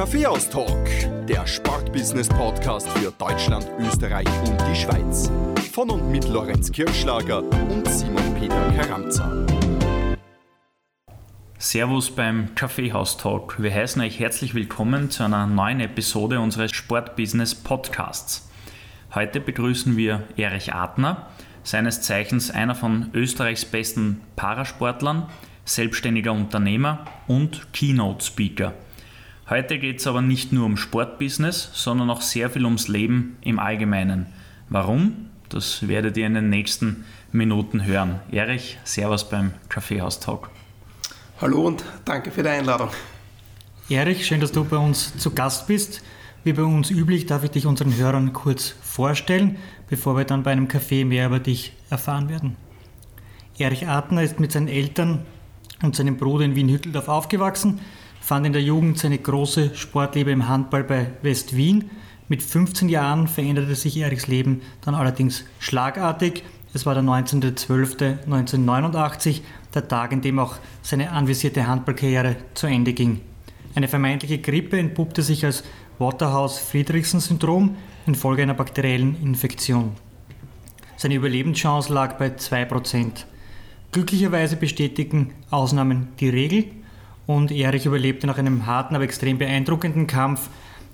Kaffeehaus-Talk, der Sportbusiness-Podcast für Deutschland, Österreich und die Schweiz. Von und mit Lorenz Kirschlager und Simon Peter Karamza. Servus beim Kaffeehaus-Talk. Wir heißen euch herzlich willkommen zu einer neuen Episode unseres Sportbusiness-Podcasts. Heute begrüßen wir Erich Adner, seines Zeichens einer von Österreichs besten Parasportlern, selbstständiger Unternehmer und Keynote-Speaker. Heute geht es aber nicht nur um Sportbusiness, sondern auch sehr viel ums Leben im Allgemeinen. Warum? Das werdet ihr in den nächsten Minuten hören. Erich, Servus beim Kaffeehaus-Talk. Hallo und danke für die Einladung. Erich, schön, dass du bei uns zu Gast bist. Wie bei uns üblich darf ich dich unseren Hörern kurz vorstellen, bevor wir dann bei einem Café mehr über dich erfahren werden. Erich Adner ist mit seinen Eltern und seinem Bruder in Wien-Hütteldorf aufgewachsen, fand in der Jugend seine große Sportliebe im Handball bei West Wien. Mit 15 Jahren veränderte sich Erichs Leben dann allerdings schlagartig. Es war der 19.12.1989, der Tag, in dem auch seine anvisierte Handballkarriere zu Ende ging. Eine vermeintliche Grippe entpuppte sich als Waterhouse-Friedrichsen-Syndrom infolge einer bakteriellen Infektion. Seine Überlebenschance lag bei 2%. Glücklicherweise bestätigen Ausnahmen die Regel und Erich überlebte nach einem harten, aber extrem beeindruckenden Kampf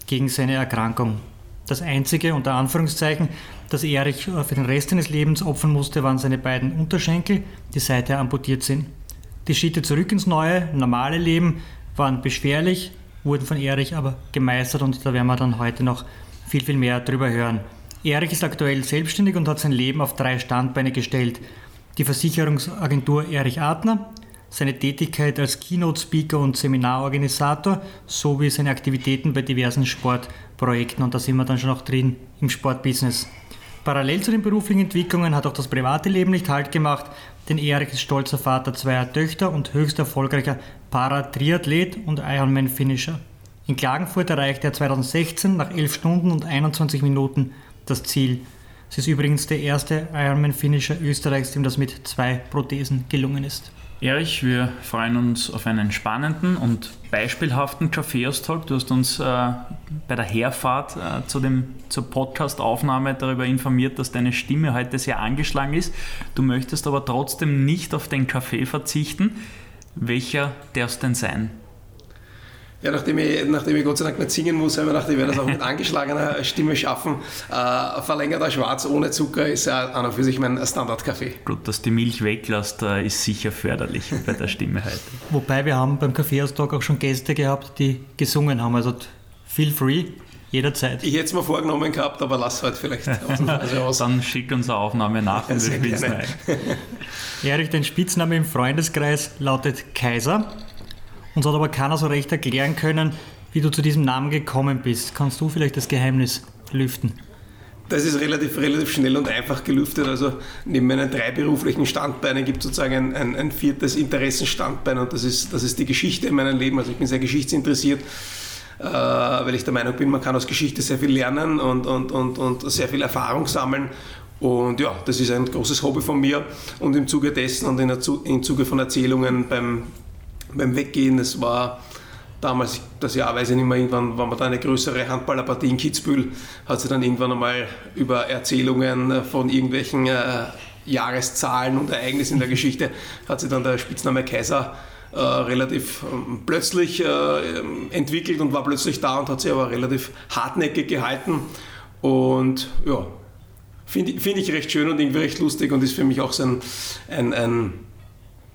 gegen seine Erkrankung. Das einzige, unter Anführungszeichen, das Erich für den Rest seines Lebens opfern musste, waren seine beiden Unterschenkel, die seither amputiert sind. Die Schritte zurück ins neue, normale Leben waren beschwerlich, wurden von Erich aber gemeistert und da werden wir dann heute noch viel, viel mehr darüber hören. Erich ist aktuell selbstständig und hat sein Leben auf drei Standbeine gestellt die Versicherungsagentur Erich Adner, seine Tätigkeit als Keynote-Speaker und Seminarorganisator sowie seine Aktivitäten bei diversen Sportprojekten. Und da sind wir dann schon auch drin im Sportbusiness. Parallel zu den beruflichen Entwicklungen hat auch das private Leben nicht Halt gemacht, denn Erich ist stolzer Vater zweier Töchter und höchst erfolgreicher Paratriathlet und Ironman-Finisher. In Klagenfurt erreichte er 2016 nach 11 Stunden und 21 Minuten das Ziel. Es ist übrigens der erste Ironman-Finisher Österreichs, dem das mit zwei Prothesen gelungen ist. Erich, wir freuen uns auf einen spannenden und beispielhaften Kaffeeaustausch. Du hast uns äh, bei der Herfahrt äh, zu dem, zur Podcast-Aufnahme darüber informiert, dass deine Stimme heute sehr angeschlagen ist. Du möchtest aber trotzdem nicht auf den Kaffee verzichten. Welcher darf es denn sein? Ja, nachdem ich, nachdem ich Gott sei Dank nicht singen muss, habe ich gedacht, ich werde das auch mit angeschlagener Stimme schaffen. Äh, verlängerter Schwarz ohne Zucker ist ja an und für sich mein Standardkaffee. Gut, dass die Milch weglässt, äh, ist sicher förderlich bei der Stimme heute. Wobei wir haben beim Kaffeeaustag auch schon Gäste gehabt, die gesungen haben. Also feel free, jederzeit. Ich hätte es mir vorgenommen gehabt, aber lass halt vielleicht aus. Dann schick uns eine Aufnahme nach und wir spielen. Erich, dein Spitzname im Freundeskreis lautet Kaiser. Uns hat aber keiner so recht erklären können, wie du zu diesem Namen gekommen bist. Kannst du vielleicht das Geheimnis lüften? Das ist relativ, relativ schnell und einfach gelüftet. Also neben meinen drei beruflichen Standbeinen gibt es sozusagen ein, ein, ein, viertes Interessenstandbein und das ist, das ist die Geschichte in meinem Leben. Also ich bin sehr geschichtsinteressiert, äh, weil ich der Meinung bin, man kann aus Geschichte sehr viel lernen und, und, und, und sehr viel Erfahrung sammeln. Und ja, das ist ein großes Hobby von mir und im Zuge dessen und im Zuge von Erzählungen beim, beim Weggehen, das war damals, das Jahr weiß ich nicht mehr, irgendwann war man da eine größere Handballerpartie in Kitzbühel, hat sie dann irgendwann einmal über Erzählungen von irgendwelchen äh, Jahreszahlen und Ereignissen in der Geschichte, hat sie dann der Spitzname Kaiser äh, relativ ähm, plötzlich äh, entwickelt und war plötzlich da und hat sie aber relativ hartnäckig gehalten. Und ja, finde find ich recht schön und irgendwie recht lustig und ist für mich auch so ein, ein, ein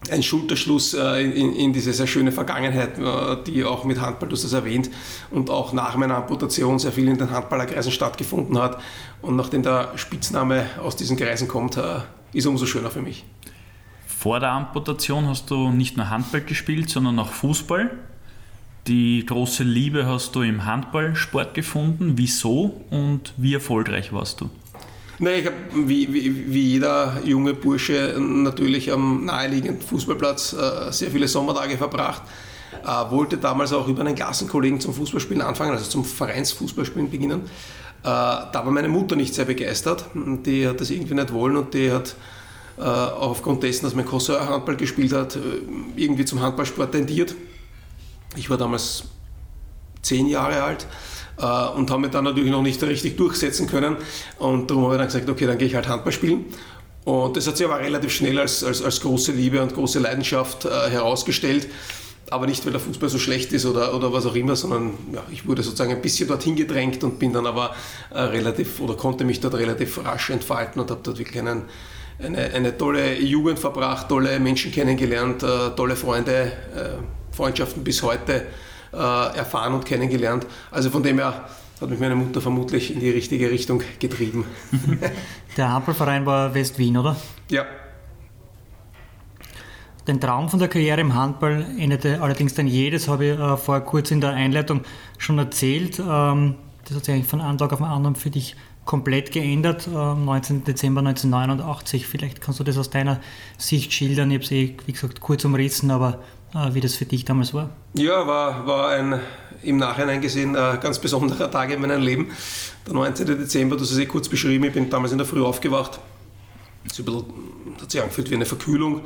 ein Schulterschluss äh, in, diese sehr schöne Vergangenheit, äh, die auch mit Handball, du hast das erwähnt, und auch nach meiner Amputation sehr viel in den Handballerkreisen stattgefunden hat. Und nachdem der Spitzname aus diesen Kreisen kommt, äh, ist umso schöner für mich. Vor der Amputation hast du nicht nur Handball gespielt, sondern auch Fußball. Die große Liebe hast du im Handballsport gefunden. Wieso und wie erfolgreich warst du? Nein, ich habe wie, wie, wie, jeder junge Bursche natürlich am naheliegenden Fußballplatz äh, sehr viele Sommertage verbracht. Äh, wollte damals auch über einen Klassenkollegen zum Fußballspielen anfangen, also zum Vereinsfußballspielen beginnen. Äh, da war meine Mutter nicht sehr begeistert. Die hat das irgendwie nicht wollen und die hat äh, aufgrund dessen, dass mein Cousin Handball gespielt hat, äh, irgendwie zum Handballsport tendiert. Ich war damals zehn Jahre alt und habe mich dann natürlich noch nicht richtig durchsetzen können. Und darum habe ich dann gesagt, okay, dann gehe ich halt Handball spielen. Und das hat sich aber relativ schnell als, als, als große Liebe und große Leidenschaft äh, herausgestellt. Aber nicht, weil der Fußball so schlecht ist oder, oder was auch immer, sondern ja, ich wurde sozusagen ein bisschen dorthin gedrängt und bin dann aber äh, relativ oder konnte mich dort relativ rasch entfalten und habe dort wirklich einen, eine, eine tolle Jugend verbracht, tolle Menschen kennengelernt, äh, tolle Freunde, äh, Freundschaften bis heute äh, erfahren und kennengelernt. Also von dem her hat mich meine Mutter vermutlich in die richtige Richtung getrieben. Der Handballverein war West-Wien, oder? Ja. Den Traum von der Karriere im Handball endete allerdings dann jedes, habe ich äh, vorher kurz in der Einleitung schon erzählt. Ähm, das hat sich eigentlich von einem Tag auf den anderen für dich komplett geändert, am 19. Dezember 1989. Vielleicht kannst du das aus deiner Sicht schildern. Ich habe es eh, wie gesagt, kurz umrissen, aber äh, wie das für dich damals war. Ja, war, war ein im Nachhinein gesehen ein ganz besonderer Tag in meinem Leben. Der 19. Dezember, hast es eh kurz beschrieben, ich bin damals in der Früh aufgewacht. Es hat sich angefühlt wie eine Verkühlung.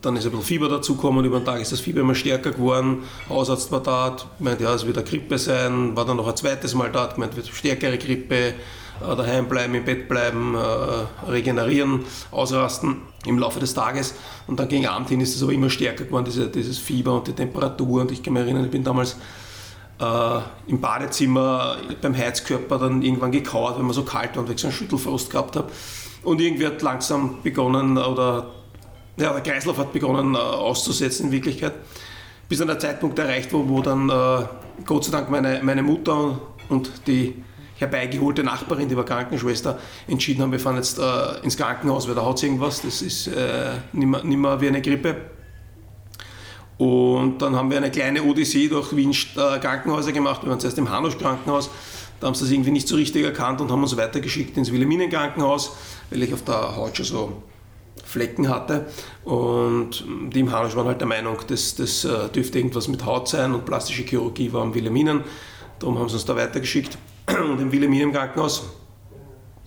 Dann ist ein bisschen Fieber dazugekommen, über den Tag ist das Fieber immer stärker geworden. Hausarzt war da, meint, ja, es wird eine Grippe sein, war dann noch ein zweites Mal da, meint, wird stärkere Grippe, äh, daheim bleiben, im Bett bleiben, äh, regenerieren, ausrasten im Laufe des Tages. Und dann gegen Abend hin ist es aber immer stärker geworden, diese, dieses Fieber und die Temperatur. Und ich kann mich erinnern, ich bin damals äh, im Badezimmer beim Heizkörper dann irgendwann gekauert, wenn man so kalt war und ich so einen Schüttelfrost gehabt habe. Und irgendwie hat langsam begonnen, oder ja, der Kreislauf hat begonnen äh, auszusetzen in Wirklichkeit, bis dann der Zeitpunkt erreicht war, wo dann äh, Gott sei Dank meine, meine Mutter und die herbeigeholte Nachbarin, die war Krankenschwester, entschieden haben, wir fahren jetzt äh, ins Krankenhaus, weil da hat es irgendwas, das ist äh, nicht, mehr, wie eine Grippe. Und dann haben wir eine kleine Odyssee durch Wien äh, Krankenhäuser gemacht. Wir waren zuerst im Hanusch Krankenhaus, da haben sie das irgendwie nicht so richtig erkannt und haben uns weitergeschickt ins Wilhelminen Krankenhaus, weil ich auf der Haut schon so Flecken hatte. Und die im Hanusch waren halt der Meinung, das, das äh, dürfte irgendwas mit Haut sein und plastische Chirurgie war am Wilhelminen. Darum haben sie uns da weitergeschickt. Und im Wilhelminen Krankenhaus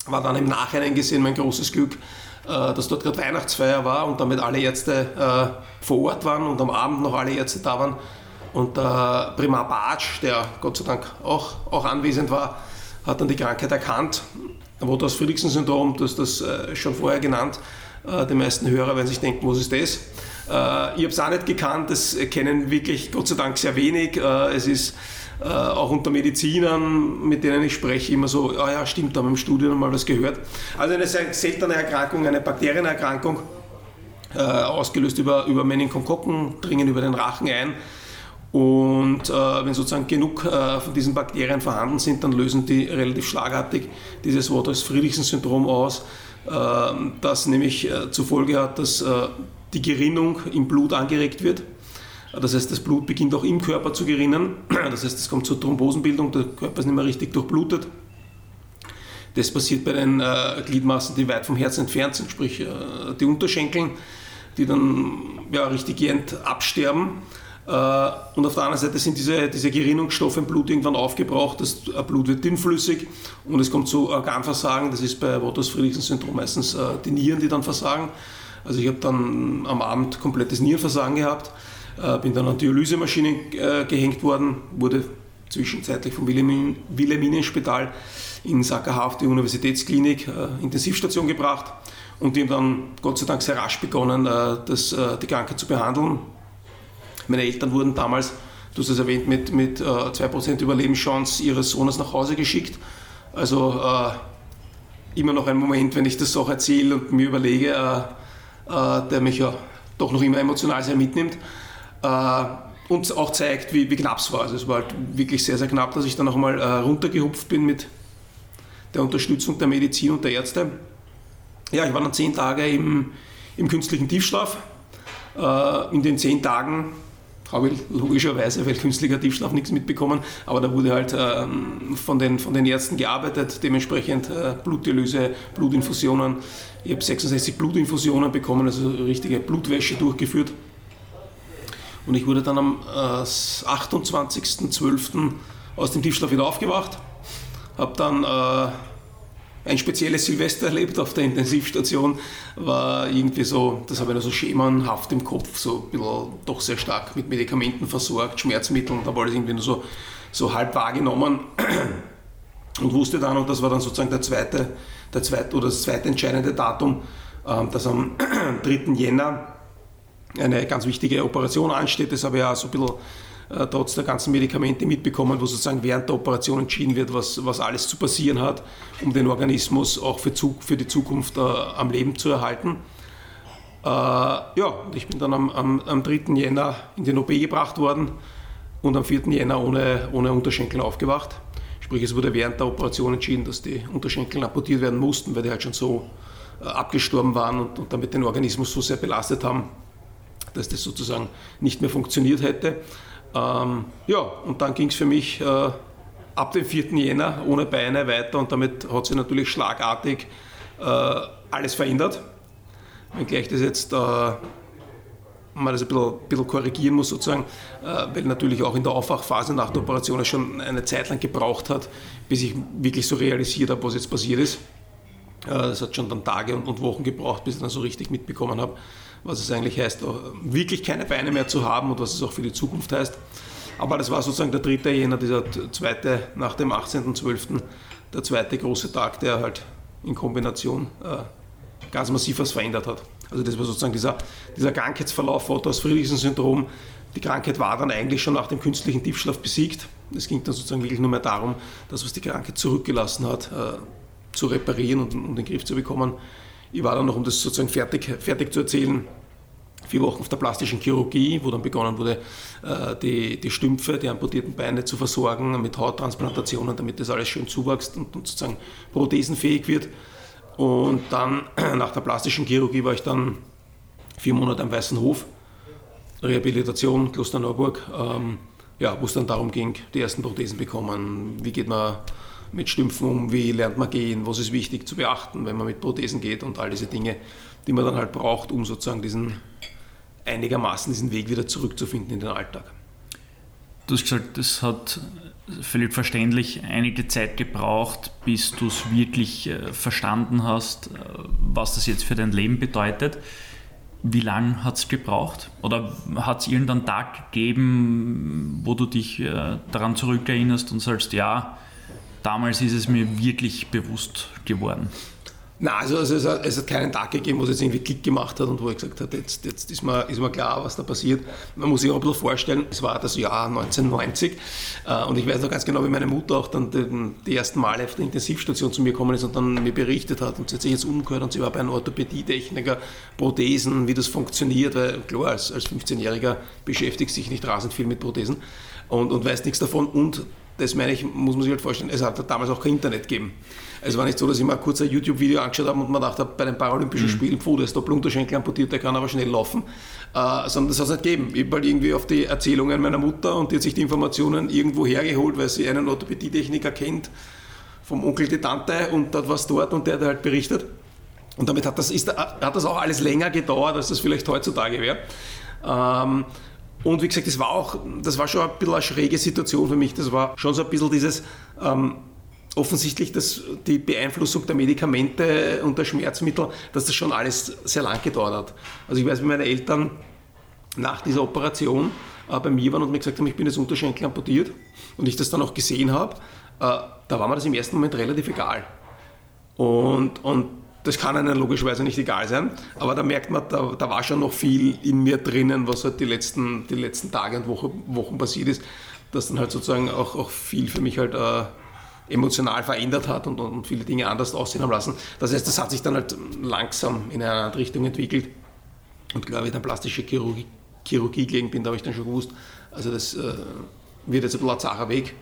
war dann im Nachhinein gesehen mein großes Glück, äh, dass dort gerade Weihnachtsfeier war und damit alle Ärzte äh, vor Ort waren und am Abend noch alle Ärzte da waren. Und der Primar Bartsch, der Gott sei Dank auch, auch anwesend war, hat dann die Krankheit erkannt. Friedrichsen-Syndrom, das ist das äh, schon vorher genannt. Die meisten Hörer werden sich denken, was ist das? Ich habe es auch nicht gekannt, das kennen wirklich Gott sei Dank sehr wenig. Es ist äh, auch unter Medizinern, mit denen ich spreche, immer so, ah ja, stimmt, da haben wir im Studium mal was gehört. Also eine sehr seltene Erkrankung, eine Bakterienerkrankung, äh, ausgelöst über, über Meningokokken, dringen über den Rachen ein. Und äh, wenn sozusagen genug äh, von diesen Bakterien vorhanden sind, dann lösen die relativ schlagartig dieses Wort als Friedrichsen-Syndrom aus, äh, das nämlich äh, zur Folge hat, dass die Gerinnung im Blut angeregt wird das heißt, das Blut beginnt auch im Körper zu gerinnen. Das heißt, es kommt zur Thrombosenbildung, der Körper ist nicht mehr richtig durchblutet. Das passiert bei den äh, Gliedmaßen, die weit vom Herzen entfernt sind, sprich äh, die Unterschenkeln, die dann ja, richtig gehend absterben. Äh, und auf der anderen Seite sind diese, diese Gerinnungsstoffe im Blut irgendwann aufgebraucht, das Blut wird dünnflüssig und es kommt zu Organversagen. Das ist bei Wouters-Friedrichsen-Syndrom meistens äh, die Nieren, die dann versagen. Also ich habe dann am Abend komplettes Nierenversagen gehabt. Äh, bin dann an die Dialysemaschine äh, gehängt worden, wurde zwischenzeitlich vom Wilhelminenspital in Sackerhaft, auf die Universitätsklinik, äh, Intensivstation gebracht und die haben dann Gott sei Dank sehr rasch begonnen, das, die Krankheit zu behandeln. Meine Eltern wurden damals, du hast es erwähnt, mit, mit 2% Überlebenschance ihres Sohnes nach Hause geschickt. Also immer noch ein Moment, wenn ich das auch erzähle und mir überlege, der mich ja doch noch immer emotional sehr mitnimmt. Äh, und auch zeigt, wie, wie knapp es war. Also es war halt wirklich sehr, sehr knapp, dass ich dann noch einmal äh, runtergehupft bin mit der Unterstützung der Medizin und der Ärzte. Ja, ich war dann zehn Tage im, im künstlichen Tiefschlaf. Äh, in den zehn Tagen habe ich logischerweise, weil künstlicher Tiefschlaf nichts mitbekommen, aber da wurde halt ähm, von, den, von den Ärzten gearbeitet, dementsprechend äh, Blutdialyse, Blutinfusionen. Ich habe 66 Blutinfusionen bekommen, also richtige Blutwäsche durchgeführt. Und ich wurde dann am äh, 28.12. aus dem Tiefschlaf wieder aufgewacht, habe dann äh, ein spezielles Silvester erlebt auf der Intensivstation. War irgendwie so, das habe ich noch so schemenhaft im Kopf, so ein bisschen doch sehr stark mit Medikamenten versorgt, Schmerzmitteln, war das irgendwie nur so, so halb wahrgenommen und wusste dann, und das war dann sozusagen der zweite, der zweite oder das zweite entscheidende Datum, ähm, dass am 3. Jänner eine ganz wichtige Operation ansteht. Das habe ich auch so ein bisschen äh, trotz der ganzen Medikamente mitbekommen, wo sozusagen während der Operation entschieden wird, was, was alles zu passieren hat, um den Organismus auch für, für die Zukunft äh, am Leben zu erhalten. Äh, ja, ich bin dann am, am, am 3. Jänner in den OP gebracht worden und am 4. Jänner ohne, ohne Unterschenkel aufgewacht. Sprich, es wurde während der Operation entschieden, dass die Unterschenkel amputiert werden mussten, weil die halt schon so äh, abgestorben waren und, und damit den Organismus so sehr belastet haben, dass das sozusagen nicht mehr funktioniert hätte. Ähm, ja, und dann ging es für mich äh, ab dem 4. Jänner ohne Beine weiter und damit hat sich natürlich schlagartig äh, alles verändert. Wenngleich das jetzt äh, man das ein bisschen, ein bisschen, korrigieren muss, sozusagen, äh, weil natürlich auch in der Aufwachphase nach der Operation es schon eine Zeit lang gebraucht hat, bis ich wirklich so realisiert habe, was jetzt passiert ist. Es hat schon dann Tage und Wochen gebraucht, bis ich dann so richtig mitbekommen habe, was es eigentlich heißt, wirklich keine Beine mehr zu haben und was es auch für die Zukunft heißt. Aber das war sozusagen der dritte Jänner, dieser zweite nach dem 18.12., der zweite große Tag, der halt in Kombination äh, ganz massiv was verändert hat. Also das war sozusagen dieser, dieser Krankheitsverlauf Otto Friedrichsen-Syndrom. Die Krankheit war dann eigentlich schon nach dem künstlichen Tiefschlaf besiegt. Es ging dann sozusagen wirklich nur mehr darum, das, was die Krankheit zurückgelassen hat, äh, zu reparieren und um den Griff zu bekommen. Ich war dann noch, um das sozusagen fertig, fertig zu erzählen, vier Wochen auf der plastischen Chirurgie, wo dann begonnen wurde, äh, die, die Stümpfe, die amputierten Beine zu versorgen mit Hauttransplantationen, damit das alles schön zuwächst und, und sozusagen prothesenfähig wird. Und dann nach der plastischen Chirurgie war ich dann vier Monate am Weißen Hof, Rehabilitation, Kloster Neuburg, ähm, ja, wo es dann darum ging, die ersten Prothesen bekommen, wie geht man mit Stümpfen um, wie lernt man gehen, was ist wichtig zu beachten, wenn man mit Prothesen geht und all diese Dinge, die man dann halt braucht, um sozusagen diesen einigermaßen diesen Weg wieder zurückzufinden in den Alltag. Du hast gesagt, das hat völlig verständlich einige Zeit gebraucht, bis du es wirklich äh, verstanden hast, äh, was das jetzt für dein Leben bedeutet. Wie lange hat es gebraucht? Oder hat es irgendeinen Tag gegeben, wo du dich äh, daran zurückerinnerst und sagst, ja, damals ist es mir wirklich bewusst geworden? Nein, also, also es, hat, es, hat, keinen Tag gegeben, wo es jetzt irgendwie Klick gemacht hat und wo ich gesagt habe, jetzt, jetzt ist, mir, ist mir klar, was da passiert. Man muss sich auch ein bisschen vorstellen, es war das Jahr 1990 äh, und ich weiß noch ganz genau, wie meine Mutter auch dann die, die ersten Male auf der Intensivstation zu mir gekommen ist und dann mir berichtet hat und sie hat sich jetzt umgehört und sie war bei einem Orthopädietechniker, Prothesen, wie das funktioniert, weil klar, als, als 15-Jähriger beschäftigt sich nicht rasend viel mit Prothesen und, und weiß nichts davon und das meine ich, muss man sich halt vorstellen, es hat damals auch kein Internet gegeben. Es war nicht so, dass ich mal kurz ein YouTube-Video angeschaut habe und man dachte, bei den Paralympischen mhm. Spielen, puh, da ist der Blunterschenkel amputiert, der kann aber schnell laufen. Äh, sondern das hat es nicht gegeben. Ich habe halt irgendwie auf die Erzählungen meiner Mutter und die hat sich die Informationen irgendwo hergeholt, weil sie einen Orthopädietechniker kennt, vom Onkel die Tante und dort was dort und der hat halt berichtet. Und damit hat das, ist, hat das auch alles länger gedauert, als das vielleicht heutzutage wäre. Ähm, und wie gesagt, das war auch, das war schon ein bisschen eine schräge Situation für mich. Das war schon so ein bisschen dieses, ähm, offensichtlich dass die Beeinflussung der Medikamente und der Schmerzmittel, dass das schon alles sehr lang gedauert hat. Also ich weiß, wie meine Eltern nach dieser Operation äh, bei mir waren und mir gesagt haben, ich bin jetzt Unterschenkel amputiert und ich das dann auch gesehen habe, äh, da war mir das im ersten Moment relativ egal. Und, und das kann einem logischerweise nicht egal sein, aber da merkt man, da, da war schon noch viel in mir drinnen, was halt die letzten, die letzten Tage und Wochen, Wochen passiert ist, dass dann halt sozusagen auch, auch viel für mich halt äh, emotional verändert hat und, und viele Dinge anders aussehen haben lassen. Das heißt, das hat sich dann halt langsam in eine andere Richtung entwickelt. Und glaube ich, dann plastische Chirurgie, Chirurgie gegangen bin, da habe ich dann schon gewusst, also das äh, wird jetzt ein bisschen Weg.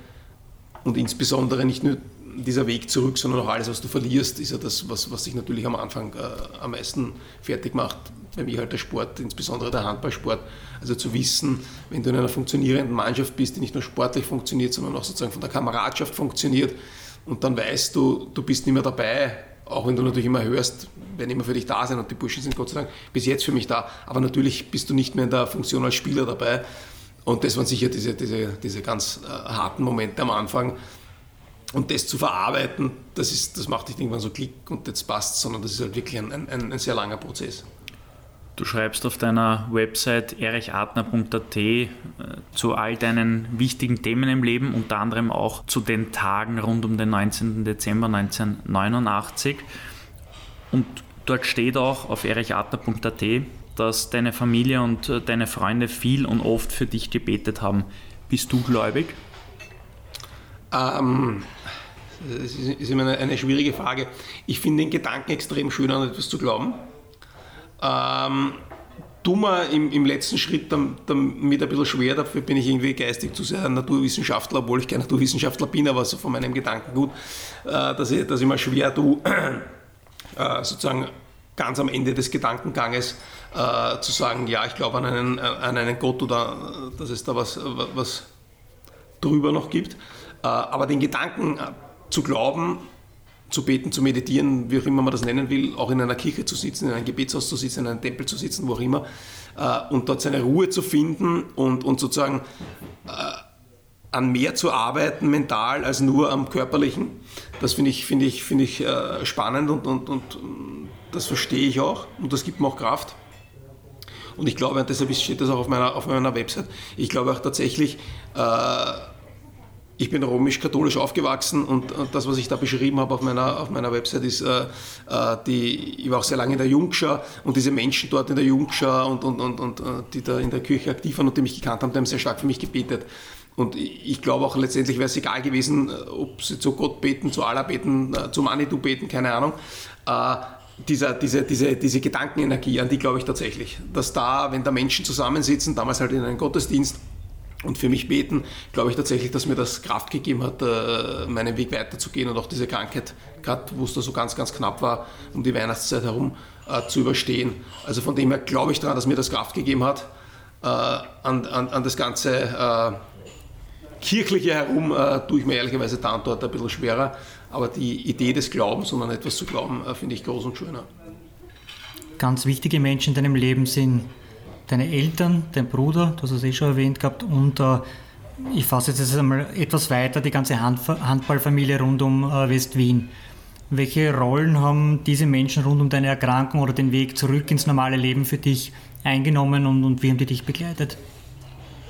Und insbesondere nicht nur dieser Weg zurück, sondern auch alles, was du verlierst, ist ja das, was, was dich natürlich am Anfang äh, am meisten fertig macht. Bei mir halt der Sport, insbesondere der Handballsport. Also zu wissen, wenn du in einer funktionierenden Mannschaft bist, die nicht nur sportlich funktioniert, sondern auch sozusagen von der Kameradschaft funktioniert, und dann weißt du, du bist nicht mehr dabei, auch wenn du natürlich immer hörst, werden immer für dich da sein und die Burschen sind Gott sei Dank bis jetzt für mich da, aber natürlich bist du nicht mehr in der Funktion als Spieler dabei. Und das waren sicher diese, diese, diese ganz äh, harten Momente am Anfang, und das zu verarbeiten, das, ist, das macht nicht irgendwann so Klick und jetzt passt, sondern das ist halt wirklich ein, ein, ein sehr langer Prozess. Du schreibst auf deiner Website erichatner.at äh, zu all deinen wichtigen Themen im Leben, unter anderem auch zu den Tagen rund um den 19. Dezember 1989. Und dort steht auch auf erichatner.at, dass deine Familie und äh, deine Freunde viel und oft für dich gebetet haben. Bist du gläubig? Ähm, das ist immer eine, eine schwierige Frage. Ich finde den Gedanken extrem schön, an etwas zu glauben. Ähm, dummer im, im letzten Schritt damit ein bisschen schwer, dafür bin ich irgendwie geistig zu sehr Naturwissenschaftler, obwohl ich kein Naturwissenschaftler bin, aber so von meinem Gedanken gut, äh, dass, ich, dass ich mir schwer tue, äh, sozusagen ganz am Ende des Gedankenganges äh, zu sagen, ja, ich glaube an einen, an einen Gott oder dass es da was, was drüber noch gibt. Äh, aber den Gedanken äh, zu glauben, zu beten, zu meditieren, wie auch immer man das nennen will, auch in einer Kirche zu sitzen, in einem Gebetshaus zu sitzen, in einem Tempel zu sitzen, wo auch immer, äh, und dort seine Ruhe zu finden und, und sozusagen an mehr zu arbeiten mental als nur am körperlichen. Das finde ich, find ich, find ich spannend und, und, und das verstehe ich auch und das gibt mir auch Kraft. Und ich glaube, und deshalb steht das auch auf meiner, auf meiner Website, ich glaube auch tatsächlich, äh, ich bin römisch-katholisch aufgewachsen und, das, was ich da beschrieben habe auf meiner, auf meiner Website, ist, äh, äh, die, ich war auch sehr lange in der Jungschau und diese Menschen dort in der Jungschau und, und, und, und äh, die da in der Kirche aktiv waren und die mich gekannt haben, die haben sehr stark für mich gebetet. Und ich glaube auch letztendlich wäre es egal gewesen, äh, ob sie zu Gott beten, zu Allah beten, äh, zu Manitou beten, keine Ahnung. Äh, dieser, diese, diese, diese Gedankenenergie, an die glaube ich tatsächlich. Dass da, wenn da Menschen zusammensitzen, damals halt in einem Gottesdienst, und für mich beten, glaube ich tatsächlich, dass mir das Kraft gegeben hat, äh, meinen Weg weiterzugehen und auch diese Krankheit, gerade wo es da so ganz, ganz knapp war, um die Weihnachtszeit herum äh, zu überstehen. Also von dem her glaube ich daran, dass mir das Kraft gegeben hat, äh, an, an, an das ganze kirchliche herum tue ich mir ehrlicherweise da und dort ein bisschen schwerer. Aber die Idee des Glaubens und an etwas zu glauben, finde ich groß und schöner. Ganz wichtige Menschen in deinem Leben sind deine Eltern, dein Bruder, du hast es eh schon erwähnt gehabt, und äh, ich fasse jetzt einmal etwas weiter, die ganze Hand, Handballfamilie rund um äh, West-Wien. Welche Rollen haben diese Menschen rund um deine Erkrankung oder den Weg zurück ins normale Leben für dich eingenommen und, und wie haben die dich begleitet?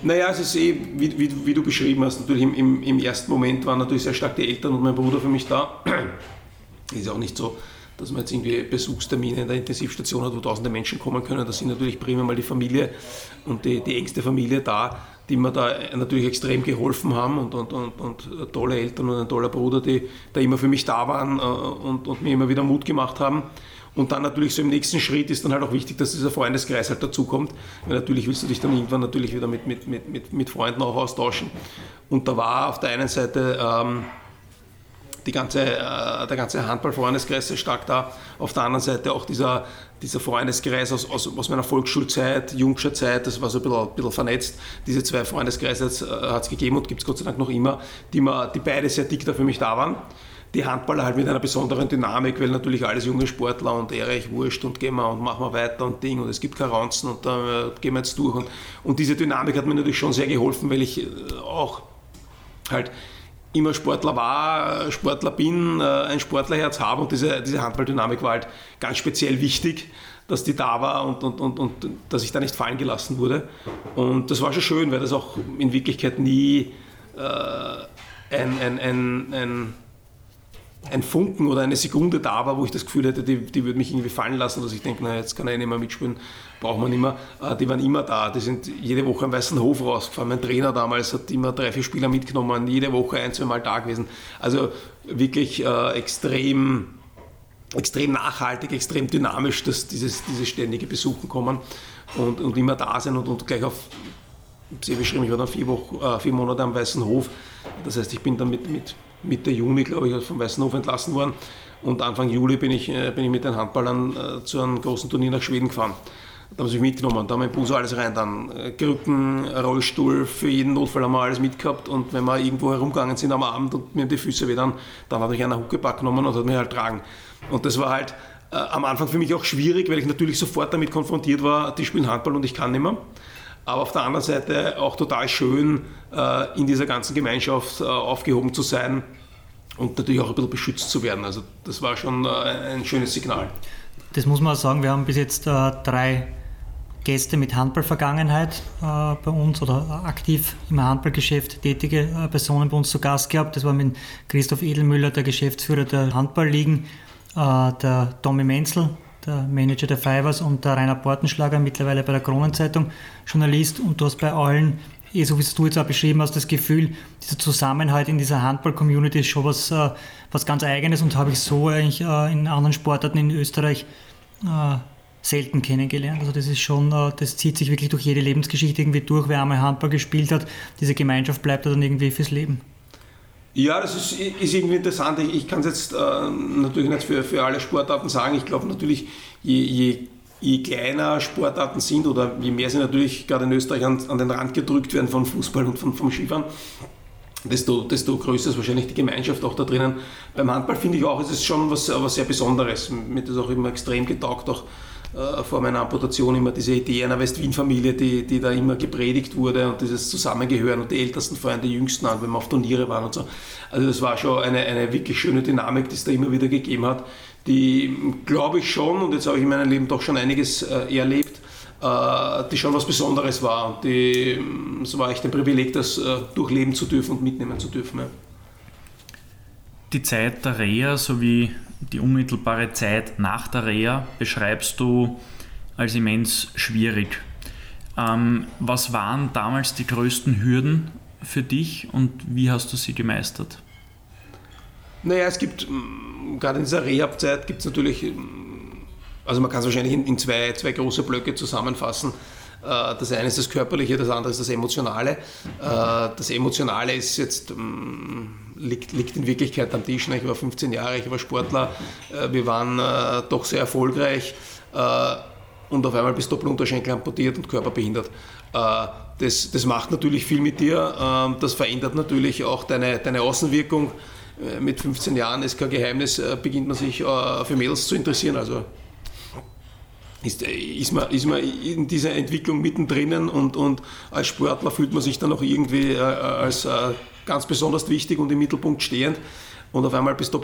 Naja, es ist eh, wie, wie, wie du beschrieben hast, natürlich im, im, im, ersten Moment waren natürlich sehr stark die Eltern und mein Bruder für mich da. Ist ja auch nicht so, dass man jetzt irgendwie Besuchstermine in der Intensivstation hat, wo tausende Menschen kommen können. Da sind natürlich primär mal die Familie und die, die engste Familie da, die mir da natürlich extrem geholfen haben und, und, und, und tolle Eltern und ein toller Bruder, die da immer für mich da waren äh, und, und mir immer wieder Mut gemacht haben. Und dann natürlich so im nächsten Schritt ist dann halt auch wichtig, dass dieser Freundeskreis halt dazukommt. Weil natürlich willst du dich dann irgendwann natürlich wieder mit, mit, mit, mit, Freunden auch austauschen. Und da war auf der einen Seite ähm, die ganze, äh, der ganze Handball-Freundeskreis sehr stark da. Auf der anderen Seite auch dieser, dieser Freundeskreis aus, aus, aus meiner Volksschulzeit, Jungscher Zeit, das war so ein bisschen, ein bisschen vernetzt. Diese zwei Freundeskreise äh, hat es gegeben und gibt es Gott sei Dank noch immer, die, ma, die beide sehr dick da für mich da waren. Die Handballer halt mit einer besonderen Dynamik, weil natürlich alles junge Sportler und Erich wurscht und gehen wir und machen wir weiter und Ding und es gibt keine Ranzen und da äh, gehen wir jetzt durch. Und, und diese Dynamik hat mir natürlich schon sehr geholfen, weil ich äh, auch halt immer Sportler war, Sportler bin, äh, ein Sportlerherz habe und diese, diese Handballdynamik war halt ganz speziell wichtig, dass die da war und, und, und, und dass ich da nicht fallen gelassen wurde. Und das war schon schön, weil das auch in Wirklichkeit nie äh, ein, ein, ein, ein ein Funken oder eine Sekunde da war, wo ich das Gefühl hätte, die, die würde mich irgendwie fallen lassen, dass ich denke, na, jetzt kann er nicht mehr mitspielen, braucht man nicht mehr. Äh, die waren immer da, die sind jede Woche am Weißen Hof rausgefahren. Mein Trainer damals hat immer drei, vier Spieler mitgenommen, jede Woche ein, zwei Mal da gewesen. Also wirklich äh, extrem, extrem nachhaltig, extrem dynamisch, dass dieses, dieses ständige Besuchen kommen und, und immer da sein und, und gleich auf sehr beschrieben, ich war dann vier, Wochen, äh, vier Monate am Weißen Hof. Das heißt, ich bin dann mit, mit Mitte Juni, glaube ich, vom Weißenhof entlassen worden. Und Anfang Juli bin ich, äh, bin ich mit den Handballern äh, zu einem großen Turnier nach Schweden gefahren. Da haben sie mich mitgenommen, da haben wir im Bus alles rein, dann äh, Krücken, Rollstuhl, für jeden Notfall haben wir alles mitgehabt und wenn wir irgendwo herumgegangen sind am Abend und mir die Füße weh dann, dann hat mich einer Huckepack genommen und hat mich halt tragen. Und das war halt äh, am Anfang für mich auch schwierig, weil ich natürlich sofort damit konfrontiert war, die spielen Handball und ich kann nicht mehr aber auf der anderen Seite auch total schön, äh, in dieser ganzen Gemeinschaft äh, aufgehoben zu sein und natürlich auch ein bisschen beschützt zu werden. Also das war schon äh, ein schönes Signal. Das muss man auch sagen, wir haben bis jetzt äh, drei Gäste mit Handballvergangenheit äh, bei uns oder aktiv im Handballgeschäft tätige Personen bei uns zu Gast gehabt. Das war mit Christoph Edelmüller, der Geschäftsführer der Handballligen, der Tommy Menzel, der Manager der Fivers und der Rainer Portenschlager, mittlerweile bei der Kronenzeitung Journalist. Und du hast bei allen, so wie es du jetzt auch beschrieben hast, das Gefühl, dieser Zusammenhalt in dieser Handball-Community ist schon was, äh, was ganz Eigenes und habe ich so eigentlich äh, in anderen Sportarten in Österreich äh, selten kennengelernt. Also das ist schon, äh, das zieht sich wirklich durch jede Lebensgeschichte irgendwie durch. Wer einmal Handball gespielt hat, diese Gemeinschaft bleibt dann irgendwie fürs Leben. Ja, das ist, ist irgendwie interessant. Ich, ich kann es jetzt äh, natürlich nicht für, für alle Sportarten sagen. Ich glaube natürlich, je, je, je, kleiner Sportarten sind oder je mehr sie natürlich gerade in Österreich an, an den Rand gedrückt werden von Fußball und von, vom Skifahren, desto, desto größer ist wahrscheinlich die Gemeinschaft auch da drinnen. Beim Handball finde ich auch, ist es schon was, was sehr Besonderes. Mir hat das auch immer extrem getaugt, auch äh, vor meiner Amputation immer diese Idee einer West-Wien-Familie, die, die da immer gepredigt wurde und dieses Zusammengehören und die Ältesten feuern die Jüngsten an, wenn wir auf Turniere waren und so. Also das war schon eine, eine wirklich schöne Dynamik, die es da immer wieder gegeben hat, die glaube ich schon, und jetzt habe ich in meinem Leben doch schon einiges äh, erlebt, äh, die schon was Besonderes war. Die, es war echt ein Privileg, das äh, durchleben zu dürfen und mitnehmen zu dürfen. Ja. Die Zeit der Reha sowie die unmittelbare Zeit nach der Reha beschreibst du als immens schwierig. Ähm, was waren damals die größten Hürden für dich und wie hast du sie gemeistert? Naja, es gibt, gerade in dieser Rehab-Zeit gibt es natürlich, also man kann es wahrscheinlich in, in, zwei, zwei große Blöcke zusammenfassen. Äh, das eine ist das Körperliche, das andere ist das Emotionale. Äh, das Emotionale ist jetzt liegt, liegt in Wirklichkeit am Tisch. Ich war 15 Jahre, ich war Sportler, äh, wir waren doch sehr erfolgreich und auf einmal bist du Doppelunterschenkel amputiert und körperbehindert. Das, das macht natürlich viel mit dir, ähm, das verändert natürlich auch deine, deine Außenwirkung. Mit 15 Jahren ist kein Geheimnis, beginnt man sich für Mädels zu interessieren. Also ist, ist, man, ist man in dieser Entwicklung mittendrin und, und als Sportler fühlt man sich dann auch irgendwie als ganz besonders wichtig und im Mittelpunkt stehend. Und auf einmal bist du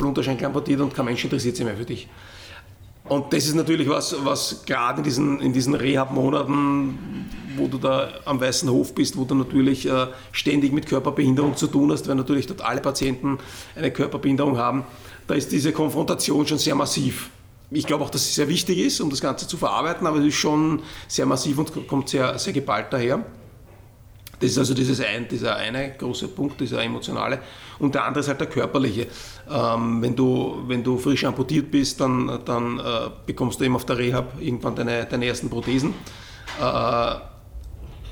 amputiert und kein Mensch interessiert sich mehr für dich. Und das ist natürlich was, was gerade in diesen, in diesen Rehab-Monaten, wo du da am Weißen Hof bist, wo du natürlich äh, ständig mit Körperbehinderung zu tun hast, weil natürlich dort alle Patienten eine Körperbehinderung haben, da ist diese Konfrontation schon sehr massiv. Ich glaube auch, dass sie sehr wichtig ist, um das Ganze zu verarbeiten, aber es ist schon sehr massiv und kommt sehr, sehr geballt daher. Das ist also dieses ein, dieser eine große Punkt, dieser emotionale. Und der andere ist halt der körperliche. Ähm, wenn, du, wenn du frisch amputiert bist, dann, dann äh, bekommst du eben auf der Rehab irgendwann deine, deine ersten Prothesen. Äh,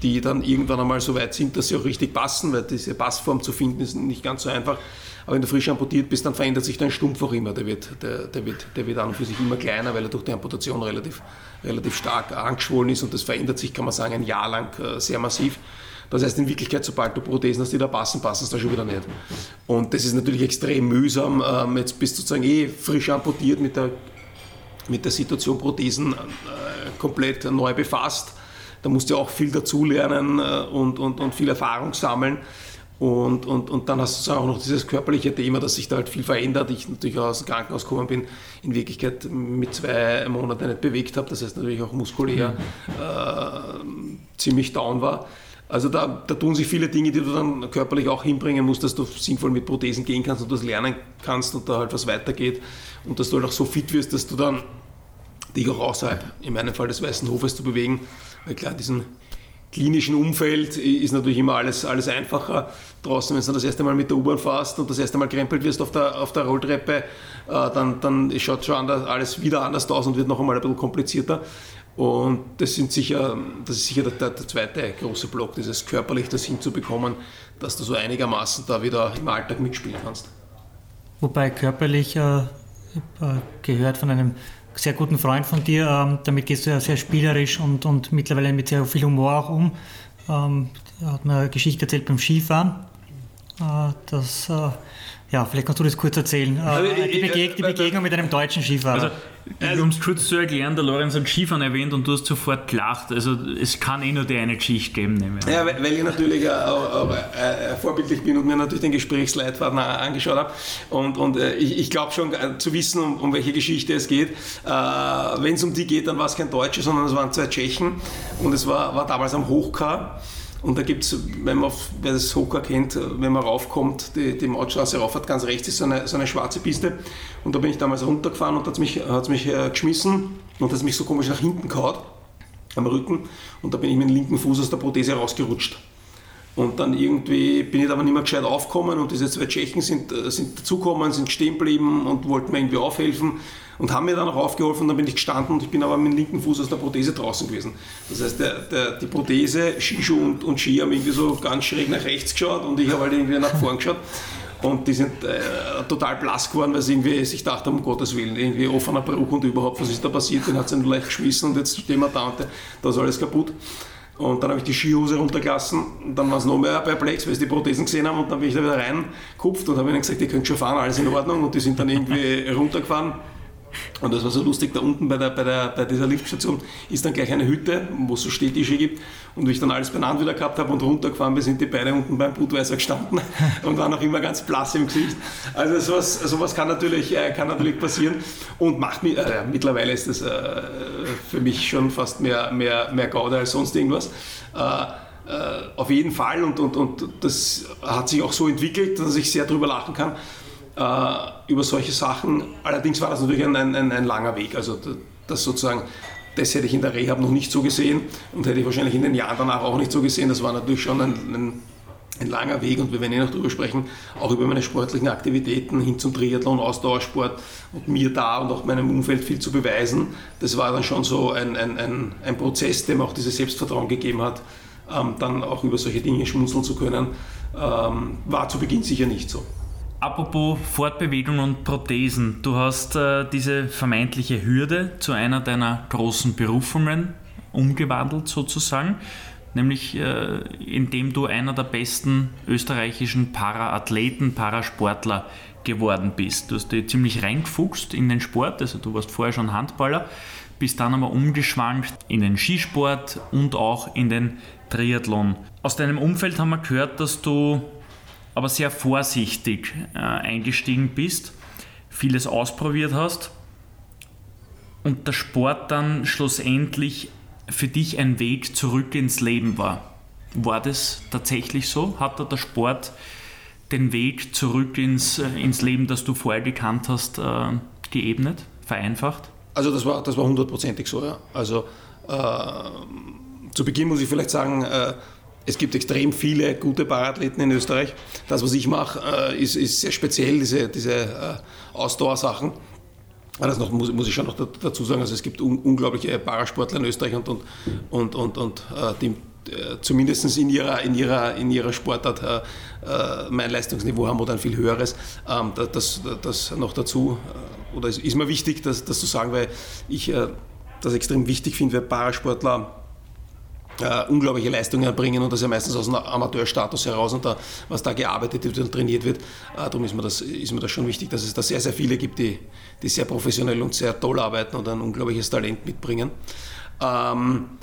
die dann irgendwann einmal so weit sind, dass sie auch richtig passen, weil diese Passform zu finden ist nicht ganz so einfach. Aber wenn du frisch amputiert bist, dann verändert sich dein Stumpf auch immer. Der wird, der, der, wird, der wird an und für sich immer kleiner, weil er durch die Amputation relativ, relativ stark angeschwollen ist und das verändert sich, kann man sagen, ein Jahr lang äh, sehr massiv. Das heißt in Wirklichkeit, sobald du Prothesen hast, die da passen, passen es da schon wieder nicht. Und das ist natürlich extrem mühsam. Ähm, jetzt bist du sozusagen eh frisch amputiert mit der, mit der Situation Prothesen äh, komplett neu befasst. Da musst du auch viel dazulernen äh, und, und, und viel Erfahrung sammeln. Und, und, und dann hast du auch noch dieses körperliche Thema, dass sich da halt viel verändert. Ich natürlich aus dem Krankenhaus gekommen bin, in Wirklichkeit mit zwei Monaten nicht bewegt habe, das heißt natürlich auch muskulär äh, ziemlich down war. Also da, da, tun sich viele Dinge, die du dann körperlich auch hinbringen musst, dass du sinnvoll mit Prothesen gehen kannst und das lernen kannst und da halt was weitergeht und dass du halt auch so fit wirst, dass du dann dich auch außerhalb, in meinem Fall des Weißen Hofes zu bewegen, weil klar, diesen klinischen Umfeld ist natürlich immer alles, alles einfacher. Draußen, wenn du das erste Mal mit der U-Bahn fährst und das erste Mal krempelt wirst auf der, auf der Rolltreppe, äh, dann, dann schaut schon anders, alles wieder anders aus und wird noch einmal ein bisschen komplizierter. Und das, sind sicher, das ist sicher der, der, zweite große Block, dieses körperlich das hinzubekommen, dass du so einigermaßen da wieder im Alltag mitspielen kannst. Wobei körperlich äh, äh, gehört von einem sehr guten Freund von dir, äh, damit gehst du ja sehr spielerisch und, und mittlerweile mit sehr viel Humor auch um. Ähm, er hat mir eine Geschichte erzählt beim Skifahren. Äh, das, äh, ja, vielleicht kannst du das kurz erzählen. Äh, also, die, Bege die, Begegnung mit einem deutschen Skifahrer. Also, um es kurz zu erklären, der Lorenz hat Skifahren erwähnt und du hast sofort gelacht. Also es kann eh nur die eine Geschichte geben. Nehme ja, weil, weil ich natürlich auch, auch, äh, vorbildlich bin und mir natürlich den Gesprächsleitfaden angeschaut habe. Und, und äh, ich, ich glaube schon äh, zu wissen, um, um, welche Geschichte es geht. Äh, Wenn es um die geht, dann war es kein Deutscher, sondern es waren zwei Tschechen. Und es war, war damals am Hochkar. Und da gibt es, wenn man, wer das Hocker kennt, wenn man raufkommt, die, die Mautstraße rauf hat, ganz rechts ist so eine, so eine schwarze Piste. Und da bin ich damals runtergefahren und hat es mich, hat's mich äh, geschmissen und hat mich so komisch nach hinten gehauen am Rücken. Und da bin ich mit dem linken Fuß aus der Prothese rausgerutscht. Und dann irgendwie bin ich aber nicht mehr gescheit aufgekommen und diese zwei Tschechen sind, äh, sind dazugekommen, sind stehen geblieben und wollten mir irgendwie aufhelfen und haben mir dann auch aufgeholfen. Dann bin ich gestanden und ich bin aber mit dem linken Fuß aus der Prothese draußen gewesen. Das heißt, der, der, die Prothese, Skischuh und, und Ski haben irgendwie so ganz schräg nach rechts geschaut und ich habe halt irgendwie nach vorn geschaut. Und die sind äh, total blass geworden, weil sie irgendwie sich dachten, um Gottes Willen, irgendwie offener Bruch und überhaupt, was ist da passiert? Den hat sie nur leicht geschmissen und jetzt stehen wir da und da ist alles kaputt. Und dann habe ich die Skihose runtergelassen. Und dann war es noch mehr perplex, weil sie die Prothesen gesehen haben. Und dann bin ich da wieder reingekupft und habe ihnen gesagt, ihr könnt schon fahren, alles in Ordnung. Und die sind dann irgendwie runtergefahren und das war so lustig, da unten bei, der, bei, der, bei dieser Liftstation ist dann gleich eine Hütte, wo es so Städtische gibt. Und wie ich dann alles benannt wieder gehabt habe und runtergefahren bin, sind die beide unten beim Budweiser gestanden und waren auch immer ganz blass im Gesicht. Also sowas, sowas kann, natürlich, äh, kann natürlich passieren und macht mich, äh, mittlerweile ist das äh, für mich schon fast mehr, mehr, mehr Gaude als sonst irgendwas. Äh, äh, auf jeden Fall und, und, und das hat sich auch so entwickelt, dass ich sehr drüber lachen kann über solche Sachen. Allerdings war das natürlich ein, ein, ein langer Weg. Also das sozusagen, das hätte ich in der Rehab noch nicht so gesehen und hätte ich wahrscheinlich in den Jahren danach auch nicht so gesehen. Das war natürlich schon ein, ein, ein langer Weg und wir werden eh noch darüber sprechen, auch über meine sportlichen Aktivitäten hin zum Triathlon, Ausdauersport und mir da und auch meinem Umfeld viel zu beweisen. Das war dann schon so ein, ein, ein, Prozess, der mir auch dieses Selbstvertrauen gegeben hat, ähm, dann auch über solche Dinge schmunzeln zu können. Ähm, war zu Beginn sicher nicht so. Apropos Fortbewegung und Prothesen, du hast äh, diese vermeintliche Hürde zu einer deiner großen Berufungen umgewandelt sozusagen, nämlich äh, indem du einer der besten österreichischen Paraathleten, Parasportler geworden bist. Du hast dich ziemlich reingefuchst in den Sport, also du warst vorher schon Handballer, bist dann aber umgeschwankt in den Skisport und auch in den Triathlon. Aus deinem Umfeld haben wir gehört, dass du aber sehr vorsichtig äh, eingestiegen bist, vieles ausprobiert hast und der Sport dann schlussendlich für dich ein Weg zurück ins Leben war. War das tatsächlich so? Hat da der Sport den Weg zurück ins, äh, ins Leben, das du vorher gekannt hast, äh, geebnet, vereinfacht? Also das war, das war hundertprozentig so, ja. Also äh, zu Beginn muss ich vielleicht sagen, äh, es gibt extrem viele gute Parathleten in Österreich. Das, was ich mache, äh, ist, ist, sehr speziell, diese, diese äh, Ausdauersachen. Das noch, muss, muss, ich schon noch dazu sagen, also es gibt un, unglaubliche Parasportler in Österreich und, und, und, und, und äh, die zumindest in ihrer, in ihrer, in ihrer Sportart äh, mein Leistungsniveau haben oder ein viel höheres. Ähm, das, das noch dazu, oder ist, ist mir wichtig, das, das zu sagen, weil ich äh, das extrem wichtig finde, weil Parasportler äh, unglaubliche Leistungen erbringen und das ja meistens aus einem Amateurstatus heraus und da, was da gearbeitet wird und trainiert wird. Äh, darum ist mir, das, ist mir das schon wichtig, dass es da sehr, sehr viele gibt, die, die sehr professionell und sehr toll arbeiten und ein unglaubliches Talent mitbringen. Ähm,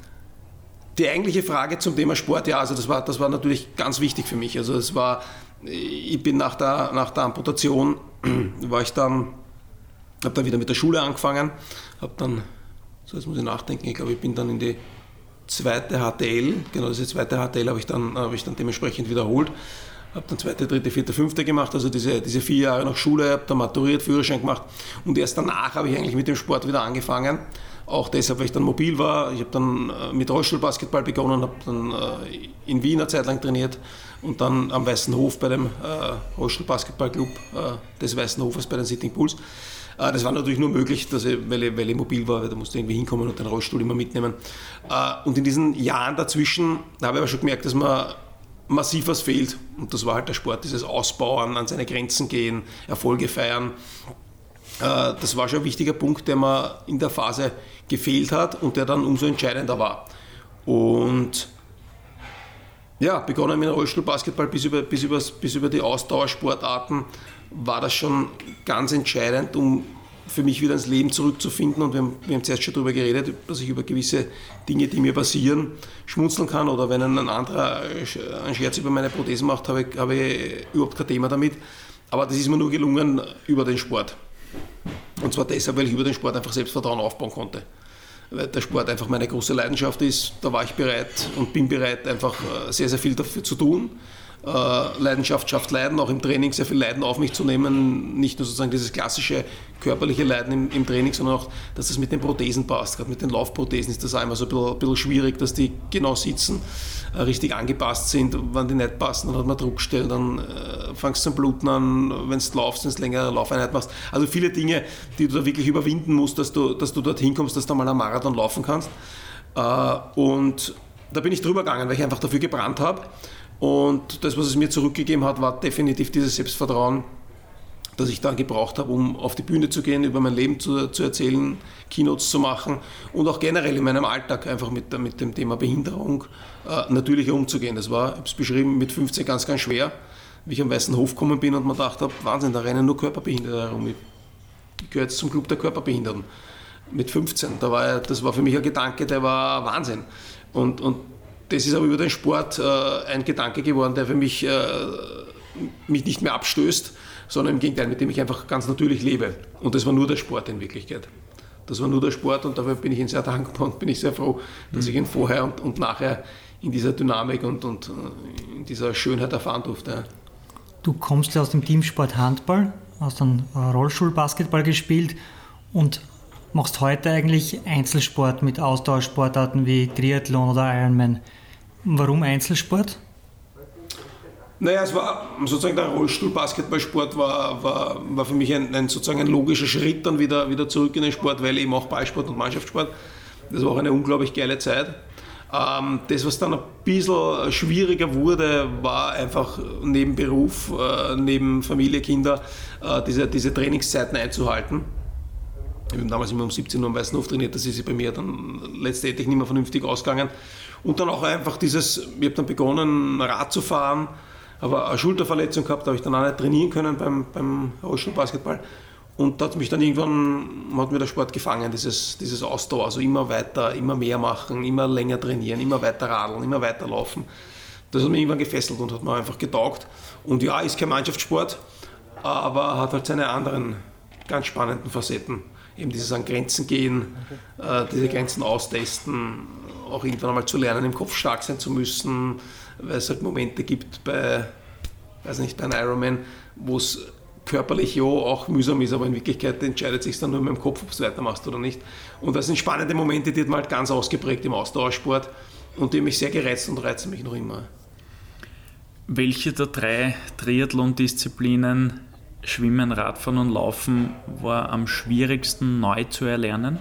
die eigentliche Frage zum Thema Sport, ja, also das war, das war natürlich ganz wichtig für mich. Also es war, ich bin nach der, nach der Amputation, war ich dann, habe dann wieder mit der Schule angefangen, habe dann, so jetzt muss ich nachdenken, ich glaube, ich bin dann in die zweite HTL, genau diese zweite HTL habe ich dann, habe ich dann dementsprechend wiederholt. Habe dann zweite, dritte, vierte, fünfte gemacht, also diese, diese vier Jahre nach Schule, habe dann maturiert, Führerschein gemacht und erst danach habe ich eigentlich mit dem Sport wieder angefangen. Auch deshalb, weil ich dann mobil war. Ich habe dann äh, mit Rollstuhlbasketball begonnen, habe dann äh, in Wien eine Zeit lang trainiert und dann am Weißen Hof bei dem äh, Rollstuhlbasketballclub des Weißen Hofes bei den Sitting Pools. Äh, das war natürlich nur möglich, dass ich, weil, ich, weil ich mobil war, weil da musste ich irgendwie hinkommen und den Rollstuhl immer mitnehmen. Äh, und in diesen Jahren dazwischen habe ich aber schon gemerkt, dass mir massiv was fehlt. Und das war halt der Sport, dieses Ausbauen, an seine Grenzen gehen, Erfolge feiern. Äh, das war schon ein wichtiger Punkt, der mir in der Phase gefehlt hat und der dann umso entscheidender war. Und ja, begonnen mit Rollstuhlbasketball bis über, bis, über, bis über die Ausdauersportarten war das schon ganz entscheidend, um für mich wieder ins Leben zurückzufinden. Und wir haben, wir haben zuerst schon darüber geredet, dass ich über gewisse Dinge, die mir passieren, schmunzeln kann. Oder wenn ein anderer einen Scherz über meine Prothesen macht, habe ich, habe ich überhaupt kein Thema damit. Aber das ist mir nur gelungen über den Sport. Und zwar deshalb, weil ich über den Sport einfach Selbstvertrauen aufbauen konnte. Weil der Sport einfach meine große Leidenschaft ist. Da war ich bereit und bin bereit, einfach äh, sehr, sehr viel dafür zu tun. Äh, Leidenschaft schafft Leiden, auch im Training sehr viel Leiden auf mich zu nehmen. Nicht nur sozusagen dieses klassische körperliche Leiden im, im Training, sondern auch, dass das mit den Prothesen passt. Gerade mit den Laufprothesen ist das immer so ein bisschen, ein bisschen schwierig, dass die genau sitzen, äh, richtig angepasst sind. Wenn die nicht passen, dann hat man Druckstellen, dann äh, fangst du zum Bluten an, wenn du laufst, wenn du längere Laufeinheit machst. Also viele Dinge, die du da wirklich überwinden musst, dass du, dass du dorthin kommst, dass du mal einen Marathon laufen kannst. Äh, und da bin ich drüber gegangen, weil ich einfach dafür gebrannt habe. Und das, was es mir zurückgegeben hat, war definitiv dieses Selbstvertrauen, das ich dann gebraucht habe, um auf die Bühne zu gehen, über mein Leben zu, zu erzählen, Keynotes zu machen und auch generell in meinem Alltag einfach mit, mit dem Thema Behinderung äh, natürlicher umzugehen. Das war, ich habe es beschrieben, mit 15 ganz, ganz schwer, wie ich am Weißen Hof gekommen bin und man dachte, Wahnsinn, da rennen nur Körperbehinderte herum. Ich gehöre jetzt zum Club der Körperbehinderten. Mit 15, da war, das war für mich ein Gedanke, der war Wahnsinn. Und, und das ist aber über den Sport äh, ein Gedanke geworden, der für mich, äh, mich nicht mehr abstößt, sondern im Gegenteil, mit dem ich einfach ganz natürlich lebe. Und das war nur der Sport in Wirklichkeit. Das war nur der Sport und dafür bin ich Ihnen sehr dankbar und bin ich sehr froh, dass ich ihn vorher und, und nachher in dieser Dynamik und, und äh, in dieser Schönheit erfahren durfte. Du kommst ja aus dem Teamsport Handball, hast dann Rollstuhlbasketball gespielt und machst heute eigentlich Einzelsport mit Ausdauersportarten wie Triathlon oder Ironman. Warum Einzelsport? Naja, es war sozusagen der Rollstuhl-Basketballsport war, war, war für mich ein, ein, sozusagen ein logischer Schritt dann wieder, wieder zurück in den Sport, weil eben auch Ballsport und Mannschaftssport. Das war auch eine unglaublich geile Zeit. Ähm, das, was dann ein bisschen schwieriger wurde, war einfach neben Beruf, äh, neben Familie, Kinder, äh, diese, diese Trainingszeiten einzuhalten. Ich habe damals immer um 17 Uhr am Weißen Hof trainiert, das ist bei mir dann letztendlich nicht mehr vernünftig ausgegangen. Und dann auch einfach dieses, ich habe dann begonnen, Rad zu fahren, aber eine Schulterverletzung gehabt, habe ich dann auch nicht trainieren können beim, beim Rollstuhlbasketball. Und da hat mich dann irgendwann, hat mir der Sport gefangen, dieses, dieses Ausdauer, also immer weiter, immer mehr machen, immer länger trainieren, immer weiter radeln, immer weiter laufen. Das hat mich irgendwann gefesselt und hat mir einfach getaugt. Und ja, ist kein Mannschaftssport, aber hat halt seine anderen ganz spannenden Facetten eben dieses an Grenzen gehen, äh, diese Grenzen austesten, auch irgendwann einmal zu lernen, im Kopf stark sein zu müssen, weil es halt Momente gibt bei, weiß nicht, bei einem Ironman, wo es körperlich ja auch mühsam ist, aber in Wirklichkeit entscheidet sich dann nur mit dem Kopf, ob du es weitermachst oder nicht. Und das sind spannende Momente, die hat man halt ganz ausgeprägt im Ausdauersport und die mich sehr gereizt und reizen mich noch immer. Welche der drei Triathlon-Disziplinen Schwimmen, Radfahren und Laufen war am schwierigsten neu zu erlernen?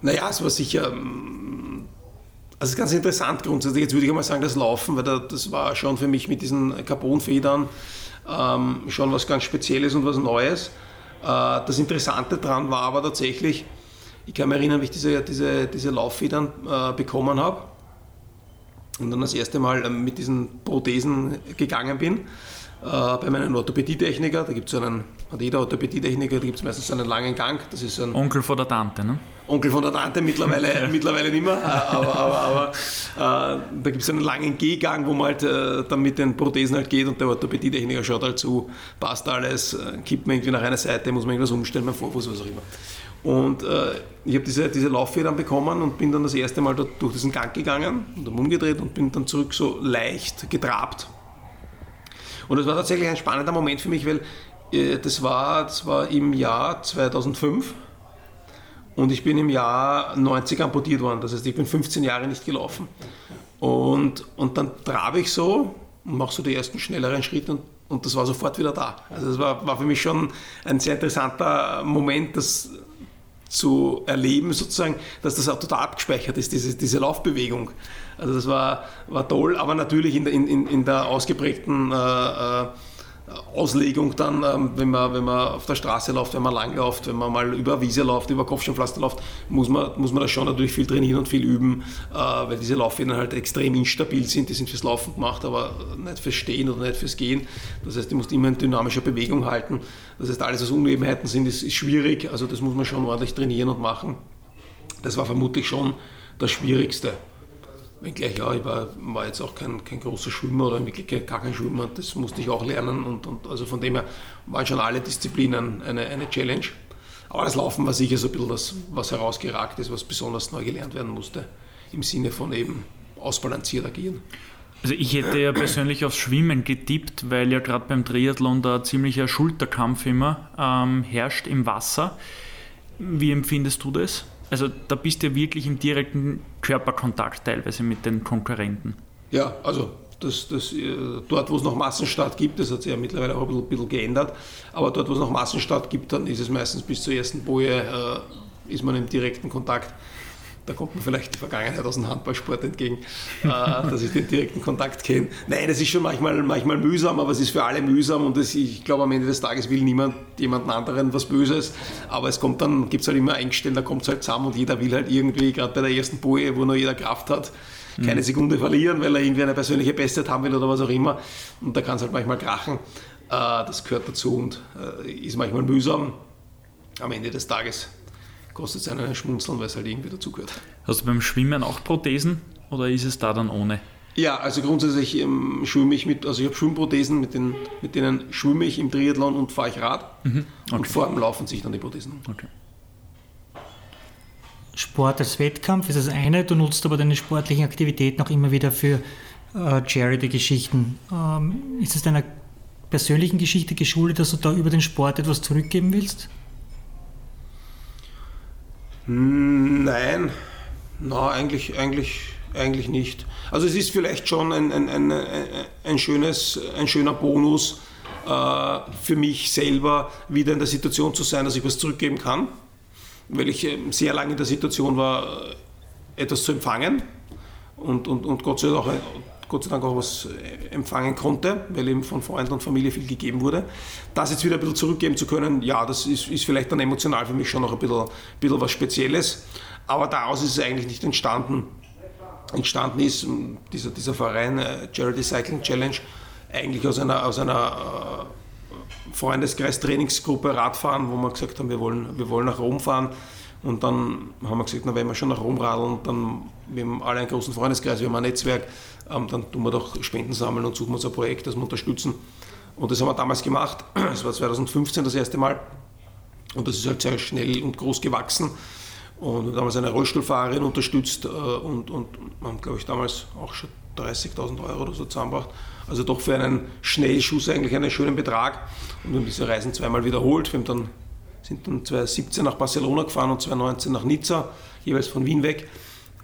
Naja, es war sicher. Ähm, also ganz interessant grundsätzlich. Jetzt würde ich einmal sagen, das Laufen, weil das war schon für mich mit diesen Carbonfedern ähm, schon was ganz Spezielles und was Neues. Äh, das Interessante daran war aber tatsächlich, ich kann mich erinnern, wie ich diese, diese, diese Lauffedern äh, bekommen habe und dann das erste Mal ähm, mit diesen Prothesen gegangen bin. Äh, bei meinem Orthopädietechniker, da gibt es einen, hat jeder Orthopädietechniker, da gibt es meistens einen langen Gang. Das ist ein Onkel von der Tante, ne? Onkel von der Tante, mittlerweile, mittlerweile nicht mehr, äh, aber, aber, aber äh, da gibt es einen langen Gehgang, wo man halt äh, dann mit den Prothesen halt geht und der Orthopädietechniker schaut halt zu, passt alles, äh, kippt man irgendwie nach einer Seite, muss man irgendwas umstellen, mein Vorfuß, was auch immer. Und äh, ich habe diese, diese Lauffedern bekommen und bin dann das erste Mal dort durch diesen Gang gegangen und umgedreht und bin dann zurück so leicht getrabt. Und das war tatsächlich ein spannender Moment für mich, weil äh, das, war, das war im Jahr 2005 und ich bin im Jahr 90 amputiert worden. Das heißt, ich bin 15 Jahre nicht gelaufen. Und, und dann trabe ich so und mache so die ersten schnelleren Schritte und, und das war sofort wieder da. Also das war, war für mich schon ein sehr interessanter Moment, dass zu erleben, sozusagen, dass das auch total abgespeichert ist, diese, diese Laufbewegung. Also das war, war toll, aber natürlich in der, in, in der ausgeprägten äh, äh, Auslegung dann, ähm, wenn, man, wenn man auf der Straße läuft, wenn man langläuft, wenn man mal über Wiese läuft, über Kopfsteinpflaster läuft, muss man, muss man da schon natürlich viel trainieren und viel üben, äh, weil diese Laufwände halt extrem instabil sind. Die sind fürs Laufen gemacht, aber nicht fürs Stehen oder nicht fürs Gehen. Das heißt, die muss immer in dynamischer Bewegung halten. Das heißt, alles, was Unebenheiten sind, ist, ist schwierig. Also das muss man schon ordentlich trainieren und machen. Das war vermutlich schon das Schwierigste. Wenngleich, ja, ich war, war jetzt auch kein, kein großer Schwimmer oder wirklich gar kein Schwimmer, das musste ich auch lernen und, und also von dem her waren schon alle Disziplinen eine, eine Challenge. Aber das Laufen war sicher so ein bisschen das, was herausgeragt ist, was besonders neu gelernt werden musste, im Sinne von eben ausbalanciert agieren. Also ich hätte ja persönlich aufs Schwimmen getippt, weil ja gerade beim Triathlon da ziemlicher Schulterkampf immer ähm, herrscht im Wasser. Wie empfindest du das? Also da bist du ja wirklich im direkten Körperkontakt teilweise mit den Konkurrenten. Ja, also das, das, äh, dort, wo es noch Massenstart gibt, das hat sich ja mittlerweile auch ein bisschen, bisschen, geändert, aber dort, wo es noch Massenstart gibt, dann ist es meistens bis zur ersten Boje, äh, ist man im direkten Kontakt da kommt mir vielleicht die Vergangenheit aus dem Handballsport entgegen, äh, dass ich den direkten Kontakt kenne. Nein, das ist schon manchmal, manchmal mühsam, aber es ist für alle mühsam und das, ich glaube, am Ende des Tages will niemand jemanden anderen was Böses, aber es kommt dann, gibt es halt immer Eingestellt, da kommt es halt zusammen und jeder will halt irgendwie, gerade bei der ersten Boje, wo noch jeder Kraft hat, keine mhm. Sekunde verlieren, weil er irgendwie eine persönliche Bestzeit haben will oder was auch immer und da kann es halt manchmal krachen. Äh, das gehört dazu und äh, ist manchmal mühsam. Am Ende des Tages kostet es einen Schmunzeln, weil es halt irgendwie dazugehört. Hast du beim Schwimmen auch Prothesen oder ist es da dann ohne? Ja, also grundsätzlich ähm, schwimme ich mit, also ich habe Schwimmprothesen, mit, den, mit denen schwimme ich im Triathlon und fahre ich Rad. Mhm. Okay. Und vor dem Laufen sich dann die Prothesen. Okay. Sport als Wettkampf ist das eine, du nutzt aber deine sportlichen Aktivitäten auch immer wieder für äh, Charity-Geschichten. Ähm, ist es deiner persönlichen Geschichte geschuldet, dass du da über den Sport etwas zurückgeben willst? Nein, na, eigentlich, eigentlich, eigentlich nicht. Also es ist vielleicht schon ein, ein, ein, ein, schönes, ein schöner Bonus äh, für mich selber, wieder in der Situation zu sein, dass ich was zurückgeben kann, weil ich ähm, sehr lange in der Situation war, etwas zu empfangen. Und, und, und Gott sei Dank auch Gott sei Dank auch was äh, empfangen konnte, weil eben von Freunden und Familie viel gegeben wurde. Das jetzt wieder ein bisschen zurückgeben zu können, ja, das ist, ist vielleicht dann emotional für mich schon noch ein bisschen, bisschen was Spezielles. Aber daraus ist es eigentlich nicht entstanden. Entstanden ist dieser, dieser Verein äh, Charity Cycling Challenge eigentlich aus einer, aus einer äh, Freundeskreis-Trainingsgruppe Radfahren, wo wir gesagt haben, wir wollen, wir wollen nach Rom fahren. Und dann haben wir gesagt, na, wenn wir schon nach Rom radeln, dann wir haben alle einen großen Freundeskreis, wir haben ein Netzwerk, ähm, dann tun wir doch Spenden sammeln und suchen uns ein Projekt, das wir unterstützen. Und das haben wir damals gemacht. Es war 2015 das erste Mal. Und das ist halt sehr schnell und groß gewachsen. Und damals eine Rollstuhlfahrerin unterstützt äh, und, und haben, glaube ich, damals auch schon 30.000 Euro oder so zusammengebracht. Also doch für einen Schnellschuss eigentlich einen schönen Betrag. Und wir haben diese Reisen zweimal wiederholt. Wir dann, sind dann 2017 nach Barcelona gefahren und 2019 nach Nizza, jeweils von Wien weg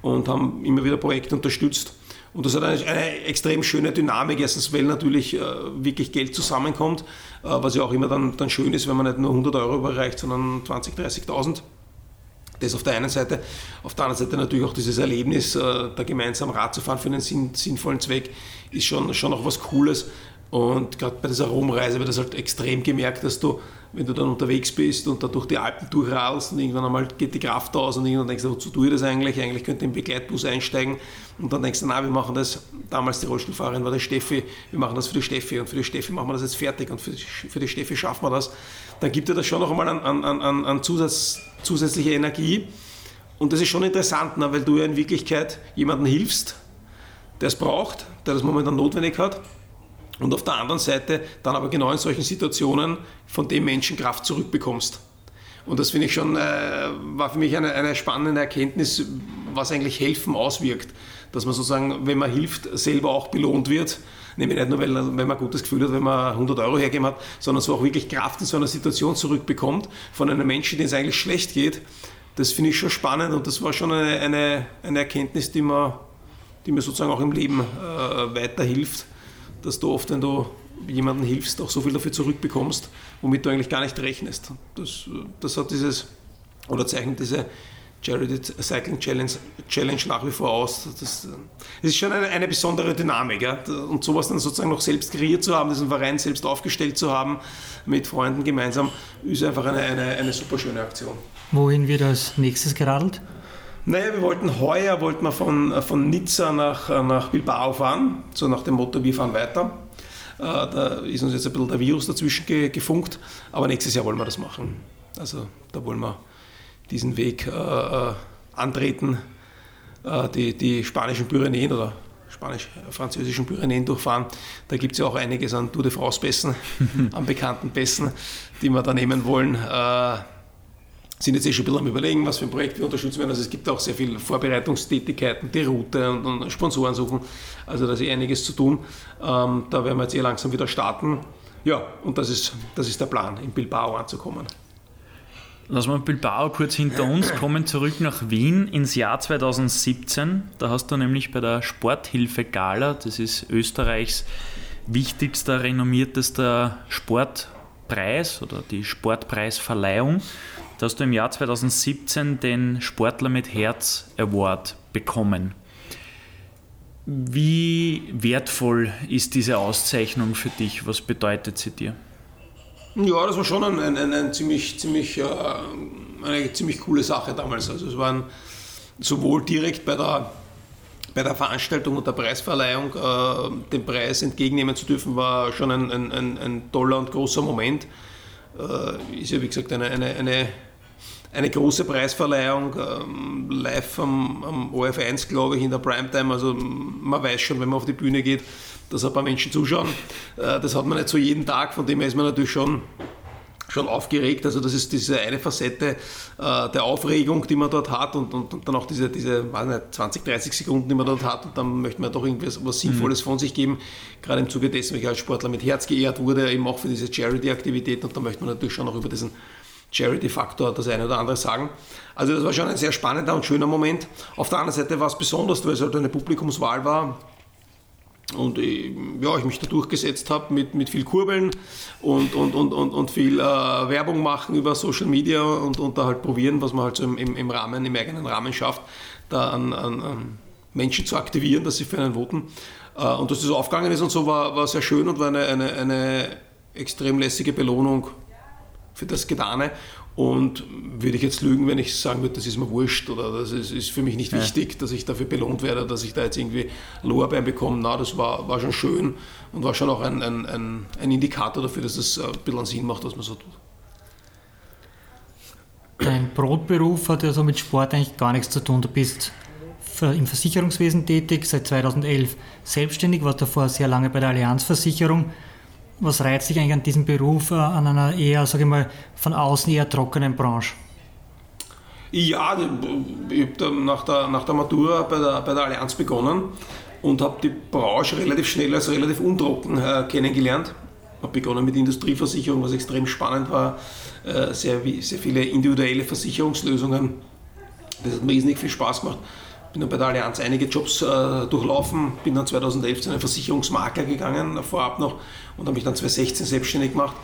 und haben immer wieder Projekte unterstützt. Und das hat eine, eine extrem schöne Dynamik, erstens, weil natürlich äh, wirklich Geld zusammenkommt, äh, was ja auch immer dann, dann schön ist, wenn man nicht nur 100 Euro überreicht, sondern 20.000, 30.000. Das auf der einen Seite. Auf der anderen Seite natürlich auch dieses Erlebnis, äh, da gemeinsam Rad zu fahren für einen sinn, sinnvollen Zweck, ist schon, schon auch was Cooles. Und gerade bei dieser Romreise wird das halt extrem gemerkt, dass du, wenn du dann unterwegs bist und da durch die Alpen durchradelst und irgendwann einmal geht die Kraft aus und irgendwann denkst du, wozu tue ich das eigentlich? Eigentlich könnte ich im Begleitbus einsteigen. Und dann denkst du, na, wir machen das, damals die Rollstuhlfahrerin war der Steffi, wir machen das für die Steffi. Und für die Steffi machen wir das jetzt fertig. Und für die, für die Steffi schaffen wir das. Dann gibt dir das schon noch einmal an, an, an, an Zusatz, zusätzliche Energie. Und das ist schon interessant, ne, weil du ja in Wirklichkeit jemandem hilfst, der es braucht, der das momentan notwendig hat und auf der anderen Seite dann aber genau in solchen Situationen von dem Menschen Kraft zurückbekommst. Und das finde ich schon, äh, war für mich eine, eine spannende Erkenntnis, was eigentlich Helfen auswirkt. Dass man sozusagen, wenn man hilft, selber auch belohnt wird. Nämlich nicht nur, weil, wenn man ein gutes Gefühl hat, wenn man 100 Euro hergeben hat, sondern so auch wirklich Kraft in so einer Situation zurückbekommt von einem Menschen, dem es eigentlich schlecht geht. Das finde ich schon spannend und das war schon eine, eine, eine Erkenntnis, die mir, die mir sozusagen auch im Leben äh, weiterhilft dass du oft, wenn du jemandem hilfst, auch so viel dafür zurückbekommst, womit du eigentlich gar nicht rechnest. Das, das hat dieses, oder zeichnet diese, Charity Cycling Challenge, Challenge nach wie vor aus. Das, das ist schon eine, eine besondere Dynamik. Ja? Und sowas dann sozusagen noch selbst kreiert zu haben, diesen Verein selbst aufgestellt zu haben, mit Freunden gemeinsam, ist einfach eine, eine, eine super schöne Aktion. Wohin wird als nächstes geradelt? Naja, wir wollten heuer wollten wir von, von Nizza nach, nach Bilbao fahren, so nach dem Motto, wir fahren weiter. Äh, da ist uns jetzt ein bisschen der Virus dazwischen gefunkt, aber nächstes Jahr wollen wir das machen. Also da wollen wir diesen Weg äh, äh, antreten, äh, die, die spanischen Pyrenäen oder spanisch-französischen Pyrenäen durchfahren. Da gibt es ja auch einiges an Tour de France-Pässen, an bekannten Pässen, die wir da nehmen wollen. Äh, sind jetzt eh schon ein bisschen am Überlegen, was für ein Projekt wir unterstützen werden. Also es gibt auch sehr viele Vorbereitungstätigkeiten, die Route und, und Sponsoren suchen. Also da ist eh einiges zu tun. Ähm, da werden wir jetzt eh langsam wieder starten. Ja, und das ist, das ist der Plan, in Bilbao anzukommen. Lassen wir Bilbao kurz hinter uns, kommen zurück nach Wien ins Jahr 2017. Da hast du nämlich bei der Sporthilfe Gala, das ist Österreichs wichtigster, renommiertester Sportpreis oder die Sportpreisverleihung, da hast du im Jahr 2017 den Sportler mit Herz Award bekommen. Wie wertvoll ist diese Auszeichnung für dich? Was bedeutet sie dir? Ja, das war schon ein, ein, ein, ein ziemlich, ziemlich, äh, eine ziemlich coole Sache damals. Also es waren sowohl direkt bei der, bei der Veranstaltung und der Preisverleihung äh, den Preis entgegennehmen zu dürfen, war schon ein, ein, ein toller und großer Moment. Äh, ist ja wie gesagt eine, eine, eine, eine große Preisverleihung, ähm, live am, am OF1, glaube ich, in der Primetime. Also man weiß schon, wenn man auf die Bühne geht, dass ein paar Menschen zuschauen. Äh, das hat man nicht so jeden Tag, von dem her ist man natürlich schon schon aufgeregt. Also das ist diese eine Facette äh, der Aufregung, die man dort hat und, und, und dann auch diese, diese weiß nicht, 20, 30 Sekunden, die man dort hat und dann möchte man doch irgendwas was Sinnvolles mhm. von sich geben. Gerade im Zuge dessen, weil ich als Sportler mit Herz geehrt wurde, eben auch für diese Charity-Aktivität und da möchte man natürlich schon auch über diesen Charity-Faktor das eine oder andere sagen. Also das war schon ein sehr spannender und schöner Moment. Auf der anderen Seite war es besonders, weil es halt eine Publikumswahl war und ja, ich mich da durchgesetzt habe mit, mit viel Kurbeln und, und, und, und, und viel äh, Werbung machen über Social Media und, und da halt probieren, was man halt so im, im, Rahmen, im eigenen Rahmen schafft, da an, an, an Menschen zu aktivieren, dass sie für einen voten. Äh, und dass das aufgegangen ist und so war, war sehr schön und war eine, eine, eine extrem lässige Belohnung für das Getane. Und würde ich jetzt lügen, wenn ich sagen würde, das ist mir wurscht oder das ist, ist für mich nicht ja. wichtig, dass ich dafür belohnt werde, dass ich da jetzt irgendwie Lorbeeren bekomme. Na, das war, war schon schön und war schon auch ein, ein, ein, ein Indikator dafür, dass es ein bisschen Sinn macht, was man so tut. Dein Brotberuf hat ja so mit Sport eigentlich gar nichts zu tun. Du bist im Versicherungswesen tätig, seit 2011 selbstständig, warst davor sehr lange bei der Allianzversicherung was reizt dich eigentlich an diesem Beruf, äh, an einer eher, sage ich mal, von außen eher trockenen Branche? Ja, ich habe nach der, nach der Matura bei der, bei der Allianz begonnen und habe die Branche relativ schnell als relativ untrocken äh, kennengelernt. Ich Habe begonnen mit Industrieversicherung, was extrem spannend war. Äh, sehr, sehr viele individuelle Versicherungslösungen. Das hat mir riesig viel Spaß gemacht bin dann bei der Allianz einige Jobs äh, durchlaufen, bin dann 2011 zu einem Versicherungsmakler gegangen, vorab noch, und habe mich dann 2016 selbstständig gemacht.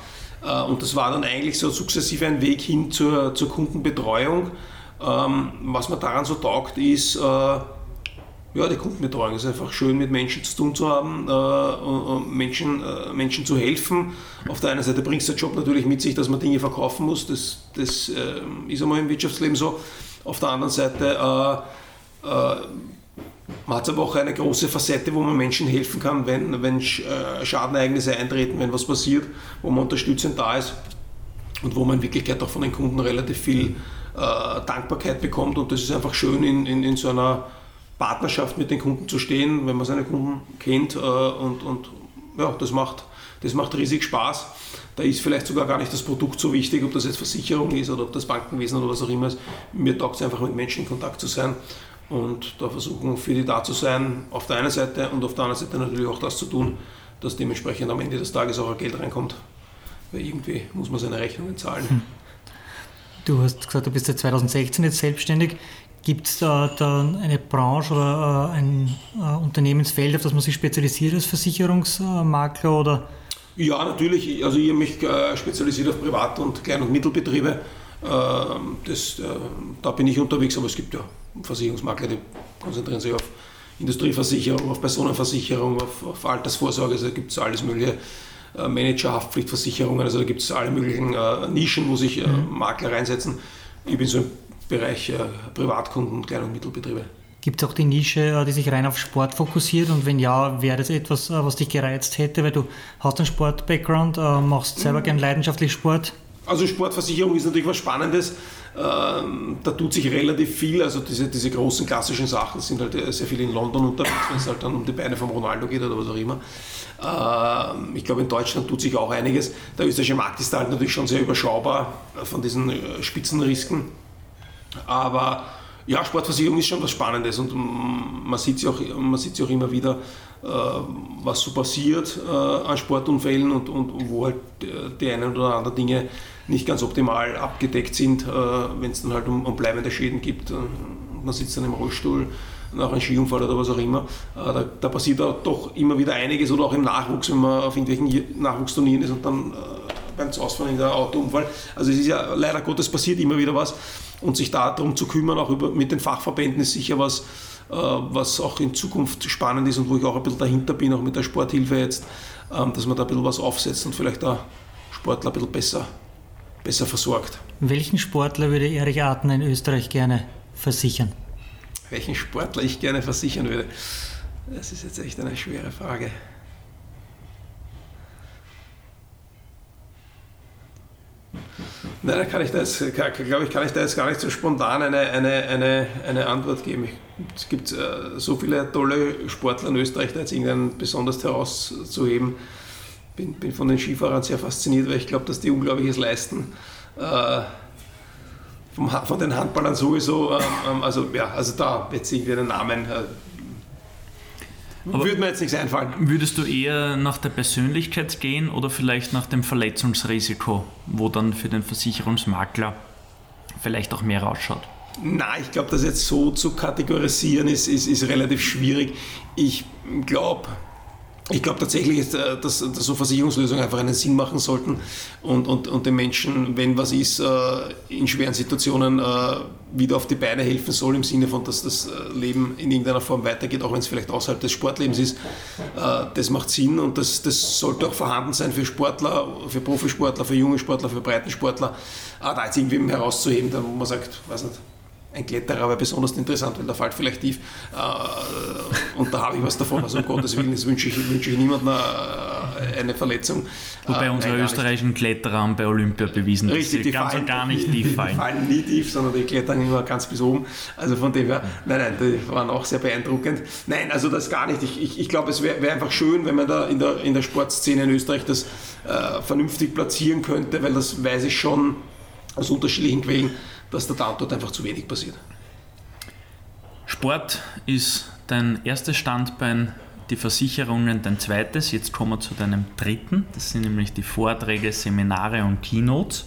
Äh, und das war dann eigentlich so sukzessive ein Weg hin zur, zur Kundenbetreuung. Ähm, was mir daran so taugt, ist, äh, ja, die Kundenbetreuung ist einfach schön, mit Menschen zu tun zu haben, äh, und Menschen, äh, Menschen zu helfen. Auf der einen Seite bringt es der Job natürlich mit sich, dass man Dinge verkaufen muss, das, das äh, ist einmal im Wirtschaftsleben so. Auf der anderen Seite äh, äh, man hat aber auch eine große Facette, wo man Menschen helfen kann, wenn, wenn äh, Schadenereignisse eintreten, wenn was passiert, wo man unterstützend da ist und wo man in Wirklichkeit auch von den Kunden relativ viel äh, Dankbarkeit bekommt. Und das ist einfach schön, in, in, in so einer Partnerschaft mit den Kunden zu stehen, wenn man seine Kunden kennt. Äh, und, und ja, das macht, das macht riesig Spaß. Da ist vielleicht sogar gar nicht das Produkt so wichtig, ob das jetzt Versicherung ist oder ob das Bankenwesen oder was auch immer ist. Mir taugt es einfach, mit Menschen in Kontakt zu sein und da versuchen, für die da zu sein, auf der einen Seite und auf der anderen Seite natürlich auch das zu tun, dass dementsprechend am Ende des Tages auch Geld reinkommt. Weil irgendwie muss man seine Rechnungen zahlen. Hm. Du hast gesagt, du bist seit 2016 jetzt selbstständig. Gibt es da, da, eine Branche oder äh, ein äh, Unternehmensfeld, auf das man sich spezialisiert als Versicherungsmakler? Oder? Ja, natürlich. Also ich habe mich äh, spezialisiert auf Privat- und Klein- und Mittelbetriebe Ähm, das, da bin ich unterwegs, aber es gibt ja Versicherungsmakler, die konzentrieren sich auf Industrieversicherung, auf Personenversicherung, auf, auf Altersvorsorge, also da gibt es alles mögliche. Äh, Manager, Haftpflichtversicherungen, also da gibt es alle möglichen äh, Nischen, wo sich äh, mhm. Makler reinsetzen. Ich bin so im Bereich äh, Privatkunden, Klein- und Mittelbetriebe. Gibt es auch die Nische, äh, die sich rein auf Sport fokussiert? Und wenn ja, wäre das etwas, was dich gereizt hätte, weil du hast einen Sport-Background, machst selber mhm. gern leidenschaftlich Sport? Also Sportversicherung ist natürlich was Spannendes. Ähm, da tut sich relativ viel. Also diese, diese großen klassischen Sachen sind halt sehr viel in London unterwegs, wenn es halt dann um die Beine von Ronaldo geht oder was auch immer. Ähm, ich glaube, in Deutschland tut sich auch einiges. Der österreichische Markt ist halt natürlich schon sehr überschaubar von diesen äh, Spitzenrisken. Aber ja, Sportversicherung ist schon was Spannendes und man sieht es auch, auch immer wieder, äh, was so passiert äh, an Sportunfällen und, und wo halt die einen oder anderen Dinge nicht ganz optimal abgedeckt sind, wenn es dann halt um, um bleibende Schäden gibt. Man sitzt dann im Rollstuhl nach einem Skiunfall oder was auch immer. Äh, da, da passiert auch doch immer wieder einiges oder auch im Nachwuchs, wenn man auf irgendwelchen Nachwuchsturnieren ist und dann äh, beim Ausfahren in der Autounfall. Also es ist ja leider Gottes passiert immer wieder was und sich darum zu kümmern, auch über, mit den Fachverbänden ist sicher was, äh, was auch in Zukunft spannend ist und wo ich auch ein bisschen dahinter bin, auch mit der Sporthilfe jetzt, ähm, dass man da ein bisschen was aufsetzt und vielleicht da Sportler ein bisschen besser, besser versorgt. Welchen Sportler würde Erich Arten in Österreich gerne versichern? welchen Sportler ich gerne versichern würde? Das ist jetzt echt eine schwere Frage. Nein, da kann ich das, glaube ich, kann ich da jetzt gar nicht so spontan eine, eine, eine, eine Antwort geben. Es gibt äh, so viele tolle Sportler in Österreich, da jetzt irgendeinen besonders herauszuheben. Bin, bin von den Skifahrern sehr fasziniert, weil ich glaube, dass die Unglaubliches leisten. Äh, vom, von den Handballern sowieso. Ähm, ähm, also ja, also da jetzt irgendwie einen Namen. Äh, würde mir jetzt nichts einfallen. Würdest du eher nach der Persönlichkeit gehen oder vielleicht nach dem Verletzungsrisiko, wo dann für den Versicherungsmakler vielleicht auch mehr rausschaut? Na, ich glaube, das jetzt so zu kategorisieren ist, ist, ist relativ schwierig. Ich glaube, ich glaube tatsächlich, äh, dass, dass, so Versicherungslösungen einfach einen Sinn machen sollten und, und, und den Menschen, wenn was ist, äh, in schweren Situationen äh, wieder auf die Beine helfen soll, im Sinne von, dass das Leben in irgendeiner Form weitergeht, auch wenn es vielleicht außerhalb des Sportlebens ist. Das macht Sinn und das, das sollte auch vorhanden sein für Sportler, für Profisportler, für junge Sportler, für Breitensportler. Aber da jetzt irgendwie herauszuheben, wo man sagt, weiß nicht, ein Kletterer wäre besonders interessant, weil der fällt vielleicht tief. Äh, und da habe ich was davon. Also um Gottes Willen, das wünsche ich, wünsche ich niemandem äh, eine Verletzung. Wobei äh, unsere österreichischen Kletterer haben bei Olympia bewiesen, dass Richtig, sie ganz fallen, und gar nicht tief fallen. Die fallen nie tief, sondern die klettern immer ganz bis oben. Also von dem her, nein, nein, die waren auch sehr beeindruckend. Nein, also das gar nicht. Ich, ich, ich glaube, es wäre wär einfach schön, wenn man da in der, in der Sportszene in Österreich das äh, vernünftig platzieren könnte, weil das weiß ich schon aus unterschiedlichen Quellen dass da dort einfach zu wenig passiert. Sport ist dein erstes Standbein, die Versicherungen dein zweites. Jetzt kommen wir zu deinem dritten. Das sind nämlich die Vorträge, Seminare und Keynotes.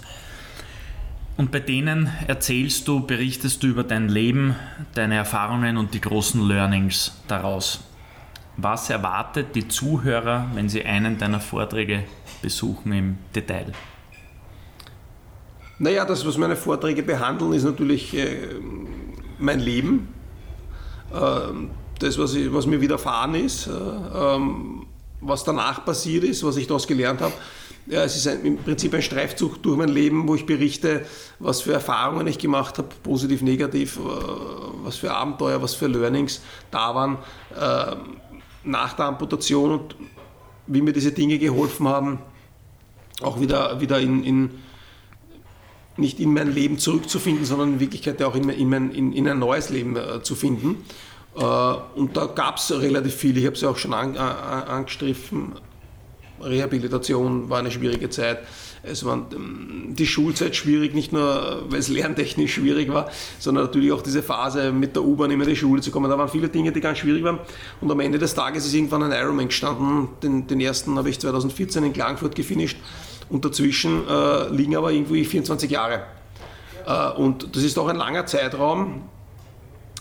Und bei denen erzählst du, berichtest du über dein Leben, deine Erfahrungen und die großen Learnings daraus. Was erwartet die Zuhörer, wenn sie einen deiner Vorträge besuchen im Detail? Naja, das, was meine Vorträge behandeln, ist natürlich äh, mein Leben. Äh, das, was, ich, was, mir widerfahren ist, äh, ähm, was danach passiert ist, was ich daraus gelernt habe. Ja, es ist ein, im Prinzip ein Streifzug durch mein Leben, wo ich berichte, was für Erfahrungen ich gemacht habe, positiv, negativ, äh, was für Abenteuer, was für Learnings da waren äh, nach der Amputation und wie mir diese Dinge geholfen haben, auch wieder, wieder in, in nicht in mein Leben zurückzufinden, sondern in Wirklichkeit auch in, in, mein, in, in ein neues Leben äh, zu finden. Äh, und da gab es relativ viel, ich habe es ja auch schon an, an, angestriffen. Rehabilitation war eine schwierige Zeit. Es war ähm, die Schulzeit schwierig, nicht nur, weil es lerntechnisch schwierig war, sondern natürlich auch diese Phase mit der U-Bahn immer in die Schule zu kommen. Da waren viele Dinge, die ganz schwierig waren. Und am Ende des Tages ist irgendwann ein Ironman gestanden. Den, den ersten habe ich 2014 in Klagenfurt gefinisht und dazwischen äh, liegen aber irgendwie 24 Jahre. Äh, und das ist auch ein langer Zeitraum.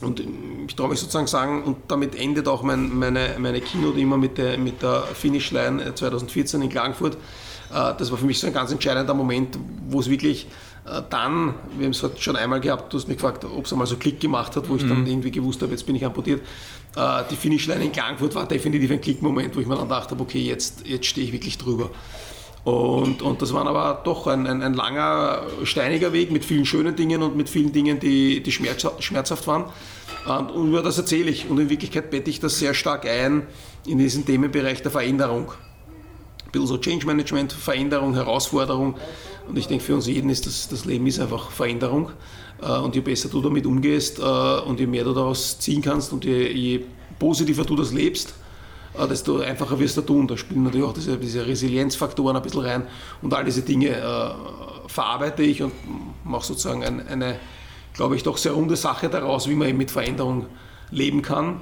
Und ich traue mich sozusagen sagen, und damit endet auch mein, meine, meine Keynote immer mit der, mit der Finishline 2014 in Klagenfurt. Äh, das war für mich so ein ganz entscheidender Moment, wo es wirklich Äh, dann, wir haben es schon einmal gehabt, du hast mich gefragt, ob es einmal so Klick gemacht hat, wo ich mhm. dann irgendwie gewusst habe, jetzt bin ich amputiert. Äh, die Finishline in Klagenfurt war definitiv ein Klickmoment, wo ich mir dann dachte, okay, jetzt, jetzt stehe ich wirklich drüber. Und, und das war aber doch ein, ein, ein, langer, steiniger Weg mit vielen schönen Dingen und mit vielen Dingen, die, die schmerzhaft waren. Und, und über das erzähle ich. Und in Wirklichkeit bette ich das sehr stark ein in diesen Themenbereich der Veränderung. Ein bisschen so Change Management, Veränderung, Herausforderung. Und ich denke, für uns jeden ist das, das Leben ist einfach Veränderung. Äh, und je besser du damit umgehst äh, und je mehr du daraus ziehen kannst und je, je positiver du das lebst, desto einfacher wirst du tun. Da spielen natürlich auch diese, diese Resilienzfaktoren ein bisschen rein und all diese Dinge äh, verarbeite ich und mache sozusagen ein, eine, glaube ich, doch sehr runde Sache daraus, wie man eben mit Veränderung leben kann.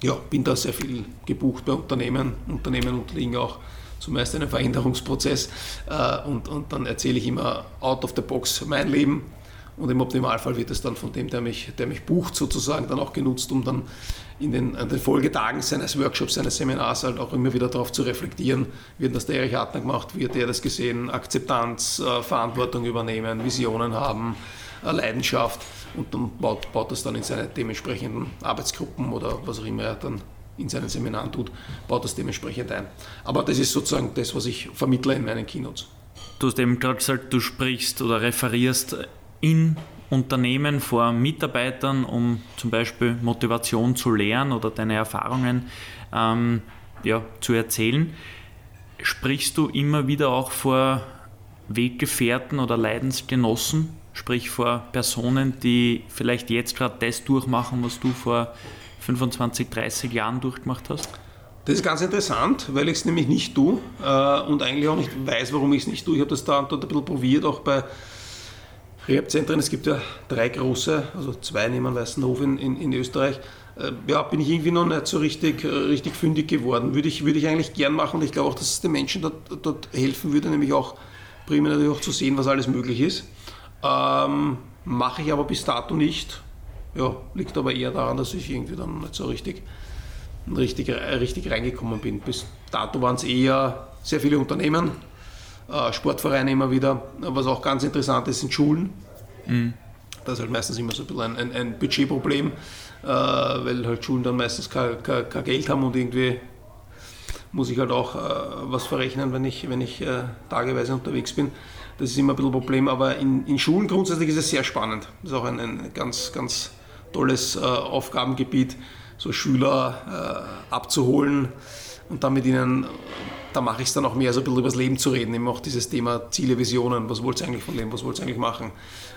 Ja, bin da sehr viel gebucht bei Unternehmen. Unternehmen unterliegen auch zumeist einem Veränderungsprozess äh, und, und dann erzähle ich immer out of the box mein Leben und im Optimalfall wird es dann von dem, der mich, der mich bucht, sozusagen dann auch genutzt, um dann in den, an den Folgetagen seines Workshops, seines Seminars halt auch immer wieder darauf zu reflektieren, hat das der Erich Hartner gemacht, hat er das gesehen, Akzeptanz, äh, Verantwortung übernehmen, Visionen haben, äh, Leidenschaft und dann baut, baut das dann in seine dementsprechenden Arbeitsgruppen oder was auch immer er dann in seinen Seminaren tut, baut das dementsprechend ein. Aber das ist sozusagen das, was ich vermittle in meinen Keynotes. Du hast eben gerade gesagt, du sprichst oder referierst in Unternehmen vor Mitarbeitern, um zum Beispiel Motivation zu lernen oder deine Erfahrungen ähm, ja, zu erzählen. Sprichst du immer wieder auch vor Weggefährten oder Leidensgenossen, sprich vor Personen, die vielleicht jetzt gerade das durchmachen, was du vor 25, 30 Jahren durchgemacht hast? Das ist ganz interessant, weil ich es nämlich nicht tue äh, und eigentlich auch nicht weiß, warum ich es nicht tue. Ich habe das da und dort ein bisschen probiert, auch bei Rehabzentren. Es gibt ja drei große, also zwei neben Weißenhof in, in, in Österreich. Äh, ja, bin ich irgendwie noch nicht so richtig, äh, richtig fündig geworden. Würde ich, würde ich eigentlich gern machen und ich glaube auch, dass es den Menschen dort, dort helfen würde, nämlich auch primär natürlich auch zu sehen, was alles möglich ist. Ähm, Mache ich aber bis dato nicht. Ja, liegt aber eher daran, dass ich irgendwie dann nicht so richtig, richtig, richtig reingekommen bin. Bis dato waren es eher sehr viele Unternehmen, Sportvereine immer wieder. Was auch ganz interessant ist, sind Schulen. Mhm. Das ist halt meistens immer so ein bisschen ein, ein, Budgetproblem, äh, weil halt Schulen dann meistens kein, kein, kein, Geld haben und irgendwie muss ich halt auch äh, was verrechnen, wenn ich, wenn ich äh, tageweise unterwegs bin. Das ist immer ein bisschen ein Problem, aber in, in Schulen grundsätzlich ist es sehr spannend. Das ist auch ein, ein ganz, ganz tolles äh, Aufgabengebiet, so Schüler äh, abzuholen und dann mit ihnen da mache ich es dann auch mehr, so ein bisschen über das Leben zu reden, eben auch dieses Thema Ziele, Visionen, was wollt ihr eigentlich von Leben, was wollt ihr eigentlich machen,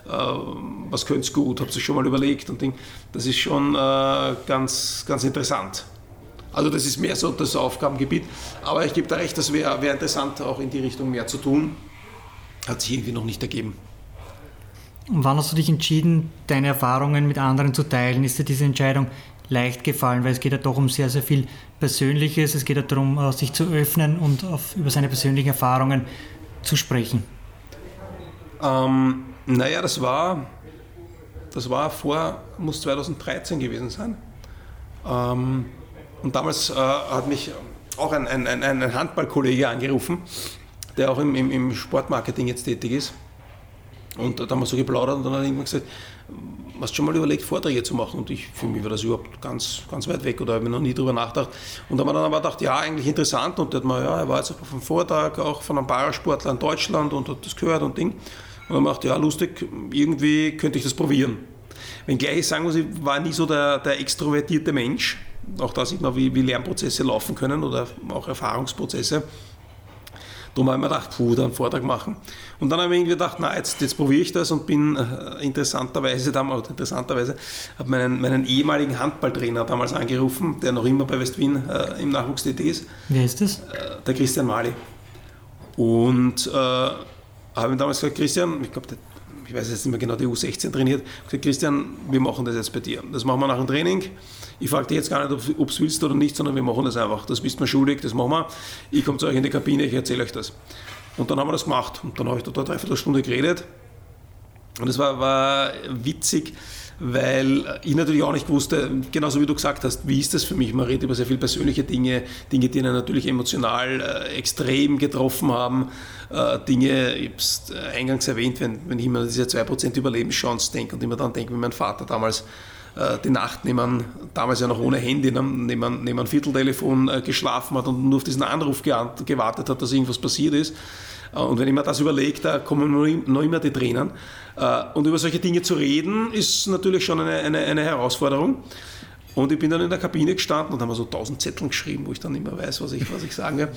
äh, was könnt ihr gut, habt ihr schon mal überlegt und Ding. Das ist schon äh, ganz, ganz interessant. Also das ist mehr so das Aufgabengebiet, aber ich gebe da recht, das wäre wär interessant, auch in die Richtung mehr zu tun. Hat sich irgendwie noch nicht ergeben. Und wann hast du dich entschieden, deine Erfahrungen mit anderen zu teilen? Ist dir diese Entscheidung leicht gefallen, weil es geht ja doch um sehr, sehr viel Persönliches. Es geht ja darum, äh, sich zu öffnen und auf, über seine persönlichen Erfahrungen zu sprechen. Ähm, naja, das war, das war vor, muss 2013 gewesen sein. Ähm, und damals äh, hat mich auch ein, ein, ein, Handballkollege angerufen, der auch im, im, im Sportmarketing jetzt tätig ist. Und da haben wir so geplaudert und dann hat irgendwann gesagt, hast du schon mal überlegt, Vorträge zu machen? Und ich, für mich war das überhaupt ganz, ganz weit weg oder habe mir noch nie darüber nachgedacht. Und dann haben wir dann aber gedacht, ja, eigentlich interessant. Und hat man, ja, er war jetzt auf einem Vortrag auch von einem Parasportler in Deutschland und hat das gehört und Ding. Und dann gedacht, ja, lustig, irgendwie könnte ich das probieren. Wenngleich ich sagen muss, ich war nie so der, der extrovertierte Mensch. Auch da sieht man, wie, wie Lernprozesse laufen können oder auch Erfahrungsprozesse. Darum habe ich mir gedacht, puh, da einen Vortrag machen. Und dann habe ich irgendwie gedacht, na, jetzt, jetzt probiere ich das und bin äh, interessanterweise damals, interessanterweise, habe meinen, meinen ehemaligen Handballtrainer damals angerufen, der noch immer bei West Wien äh, im Nachwuchs tätig ist. Wer ist das? Äh, der Christian Mali. Und äh, habe ihm damals gesagt, Christian, ich glaube, ich weiß jetzt nicht mehr genau, die U16 trainiert, gesagt, Christian, wir machen das jetzt bei dir. Das machen wir nach dem Training. Ich frage dich jetzt gar nicht, ob du es willst oder nicht, sondern wir machen das einfach. Das bist mir schuldig, das machen wir. Ich komme zu euch in die Kabine, ich erzähle euch das. Und dann haben wir das gemacht. Und dann habe ich da dreiviertel Stunde geredet. Und es war, war witzig, weil ich natürlich auch nicht wusste, genauso wie du gesagt hast, wie ist das für mich? Man redet über sehr viele persönliche Dinge, Dinge, die einen natürlich emotional äh, extrem getroffen haben, äh, Dinge, ich habe es eingangs erwähnt, wenn, wenn ich immer diese 2% Überlebenschance denke und immer dann denke, wie mein Vater damals äh, die Nacht neben, damals ja noch ohne Handy, neben, neben einem Vierteltelefon äh, geschlafen hat und nur auf diesen Anruf gewartet hat, dass irgendwas passiert ist. Äh, und wenn ich mir das überlege, da kommen noch immer die Tränen. Und über solche Dinge zu reden, ist natürlich schon eine, eine, eine Herausforderung. Und ich bin dann in der Kabine gestanden und habe so tausend Zettel geschrieben, wo ich dann immer weiß, was ich, was ich sagen werde.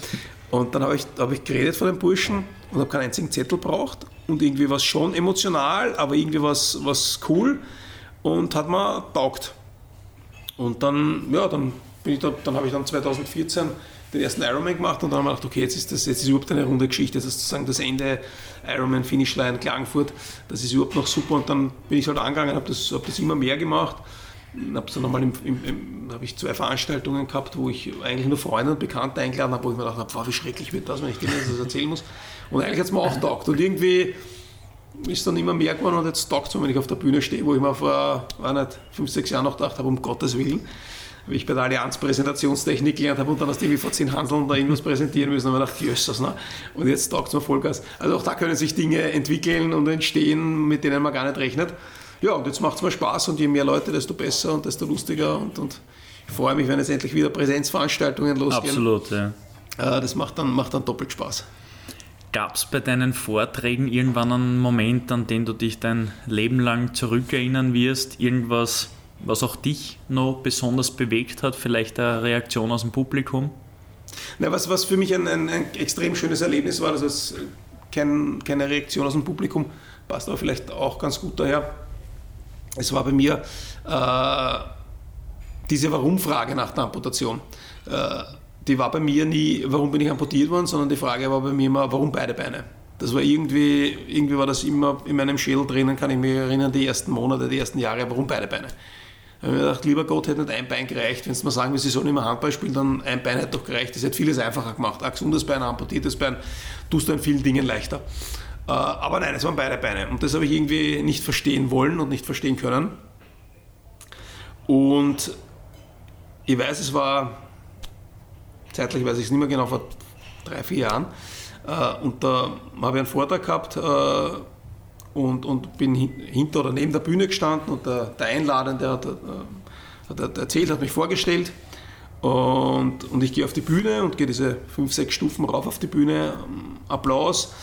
Und dann habe ich, hab ich geredet von den Burschen und habe keinen einzigen Zettel braucht. Und irgendwie war es schon emotional, aber irgendwie war es cool und hat mir taugt. Und dann, ja, dann, da, dann habe ich dann 2014 den ersten Ironman gemacht und dann habe ich gedacht, okay, jetzt ist das jetzt ist überhaupt eine runde Geschichte, das ist sozusagen das Ende Ironman Finishline Klagenfurt, das ist überhaupt noch super. Und dann bin ich halt angegangen, habe das, hab das immer mehr gemacht, habe nochmal im, im, im, habe ich zwei Veranstaltungen gehabt, wo ich eigentlich nur Freunde und Bekannte eingeladen habe, wo ich mir gedacht habe, wow, wie schrecklich wird das, wenn ich denen das erzählen muss. Und eigentlich hat es mir auch taugt. Und irgendwie ist dann immer mehr geworden und jetzt taugt es mir, wenn ich auf der Bühne stehe, wo ich mir vor, war nicht, fünf, sechs Jahren noch gedacht habe, um Gottes Willen, wie ich bei der Allianz Präsentationstechnik gelernt habe und dann irgendwie vor zehn Handeln da irgendwas präsentieren müssen und habe gedacht, jösses, ne? und jetzt taugt es mir Vollgas. Also auch da können sich Dinge entwickeln und entstehen, mit denen man gar nicht rechnet. Ja, und jetzt macht es mir Spaß und je mehr Leute, desto besser und desto lustiger und, und ich freue mich, wenn jetzt endlich wieder Präsenzveranstaltungen losgehen. Absolut, ja. Äh, das macht dann, macht dann doppelt Spaß. Gab es bei deinen Vorträgen irgendwann einen Moment, an den du dich dein Leben lang zurückerinnern wirst? Irgendwas, was auch dich noch besonders bewegt hat? Vielleicht eine Reaktion aus dem Publikum? Na, was, was für mich ein, ein, ein extrem schönes Erlebnis war, das ist kein, keine Reaktion aus dem Publikum, passt aber vielleicht auch ganz gut daher. Es war bei mir äh, diese Warum-Frage nach der Amputation. Äh, die war bei mir nie, warum bin ich amputiert worden, sondern die Frage war bei mir immer, warum beide Beine? Das war irgendwie, irgendwie war das immer in meinem Schädel drinnen, kann ich mich erinnern, die ersten Monate, die ersten Jahre, warum beide Beine? Da habe ich mir gedacht, lieber Gott, hätte nicht ein Bein gereicht. Wenn du mal sagen willst, sie sollen immer Handball spielen, dann ein Bein hätte doch gereicht. Das hätte vieles einfacher gemacht. Ein gesundes Bein, ein amputiertes Bein, tust du in vielen Dingen leichter. Äh, aber nein, es waren beide Beine. Und das habe ich irgendwie nicht verstehen wollen und nicht verstehen können. Und ich weiß, es war zeitlich weiß ich es nicht mehr genau, vor drei, vier Jahren. Äh, und da habe ich einen Vortrag gehabt äh, und, und bin hinter oder neben der Bühne gestanden und der, der Einladende hat, äh, hat erzählt, hat mich vorgestellt. Und, und ich gehe auf die Bühne und gehe diese fünf, sechs Stufen rauf auf die Bühne, ähm, Applaus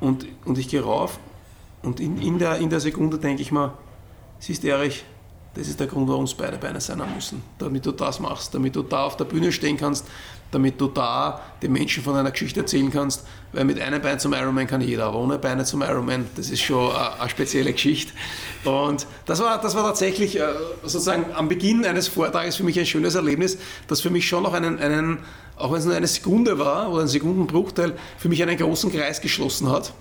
und, und ich gehe rauf und in, in, der, in der Sekunde denke ich mir, siehst Erich, das ist der Grund, warum es beide Beine sein müssen. Damit du das machst, damit du da auf der Bühne stehen kannst, damit du da den Menschen von einer Geschichte erzählen kannst. Weil mit einem Bein zum Ironman kann jeder, aber ohne Beine zum Ironman, das ist schon eine, spezielle Geschichte. Und das war, das war tatsächlich äh, sozusagen am Beginn eines Vortrages für mich ein schönes Erlebnis, das für mich schon noch einen, einen auch wenn es nur eine Sekunde war oder ein Sekundenbruchteil, für mich einen großen Kreis geschlossen hat.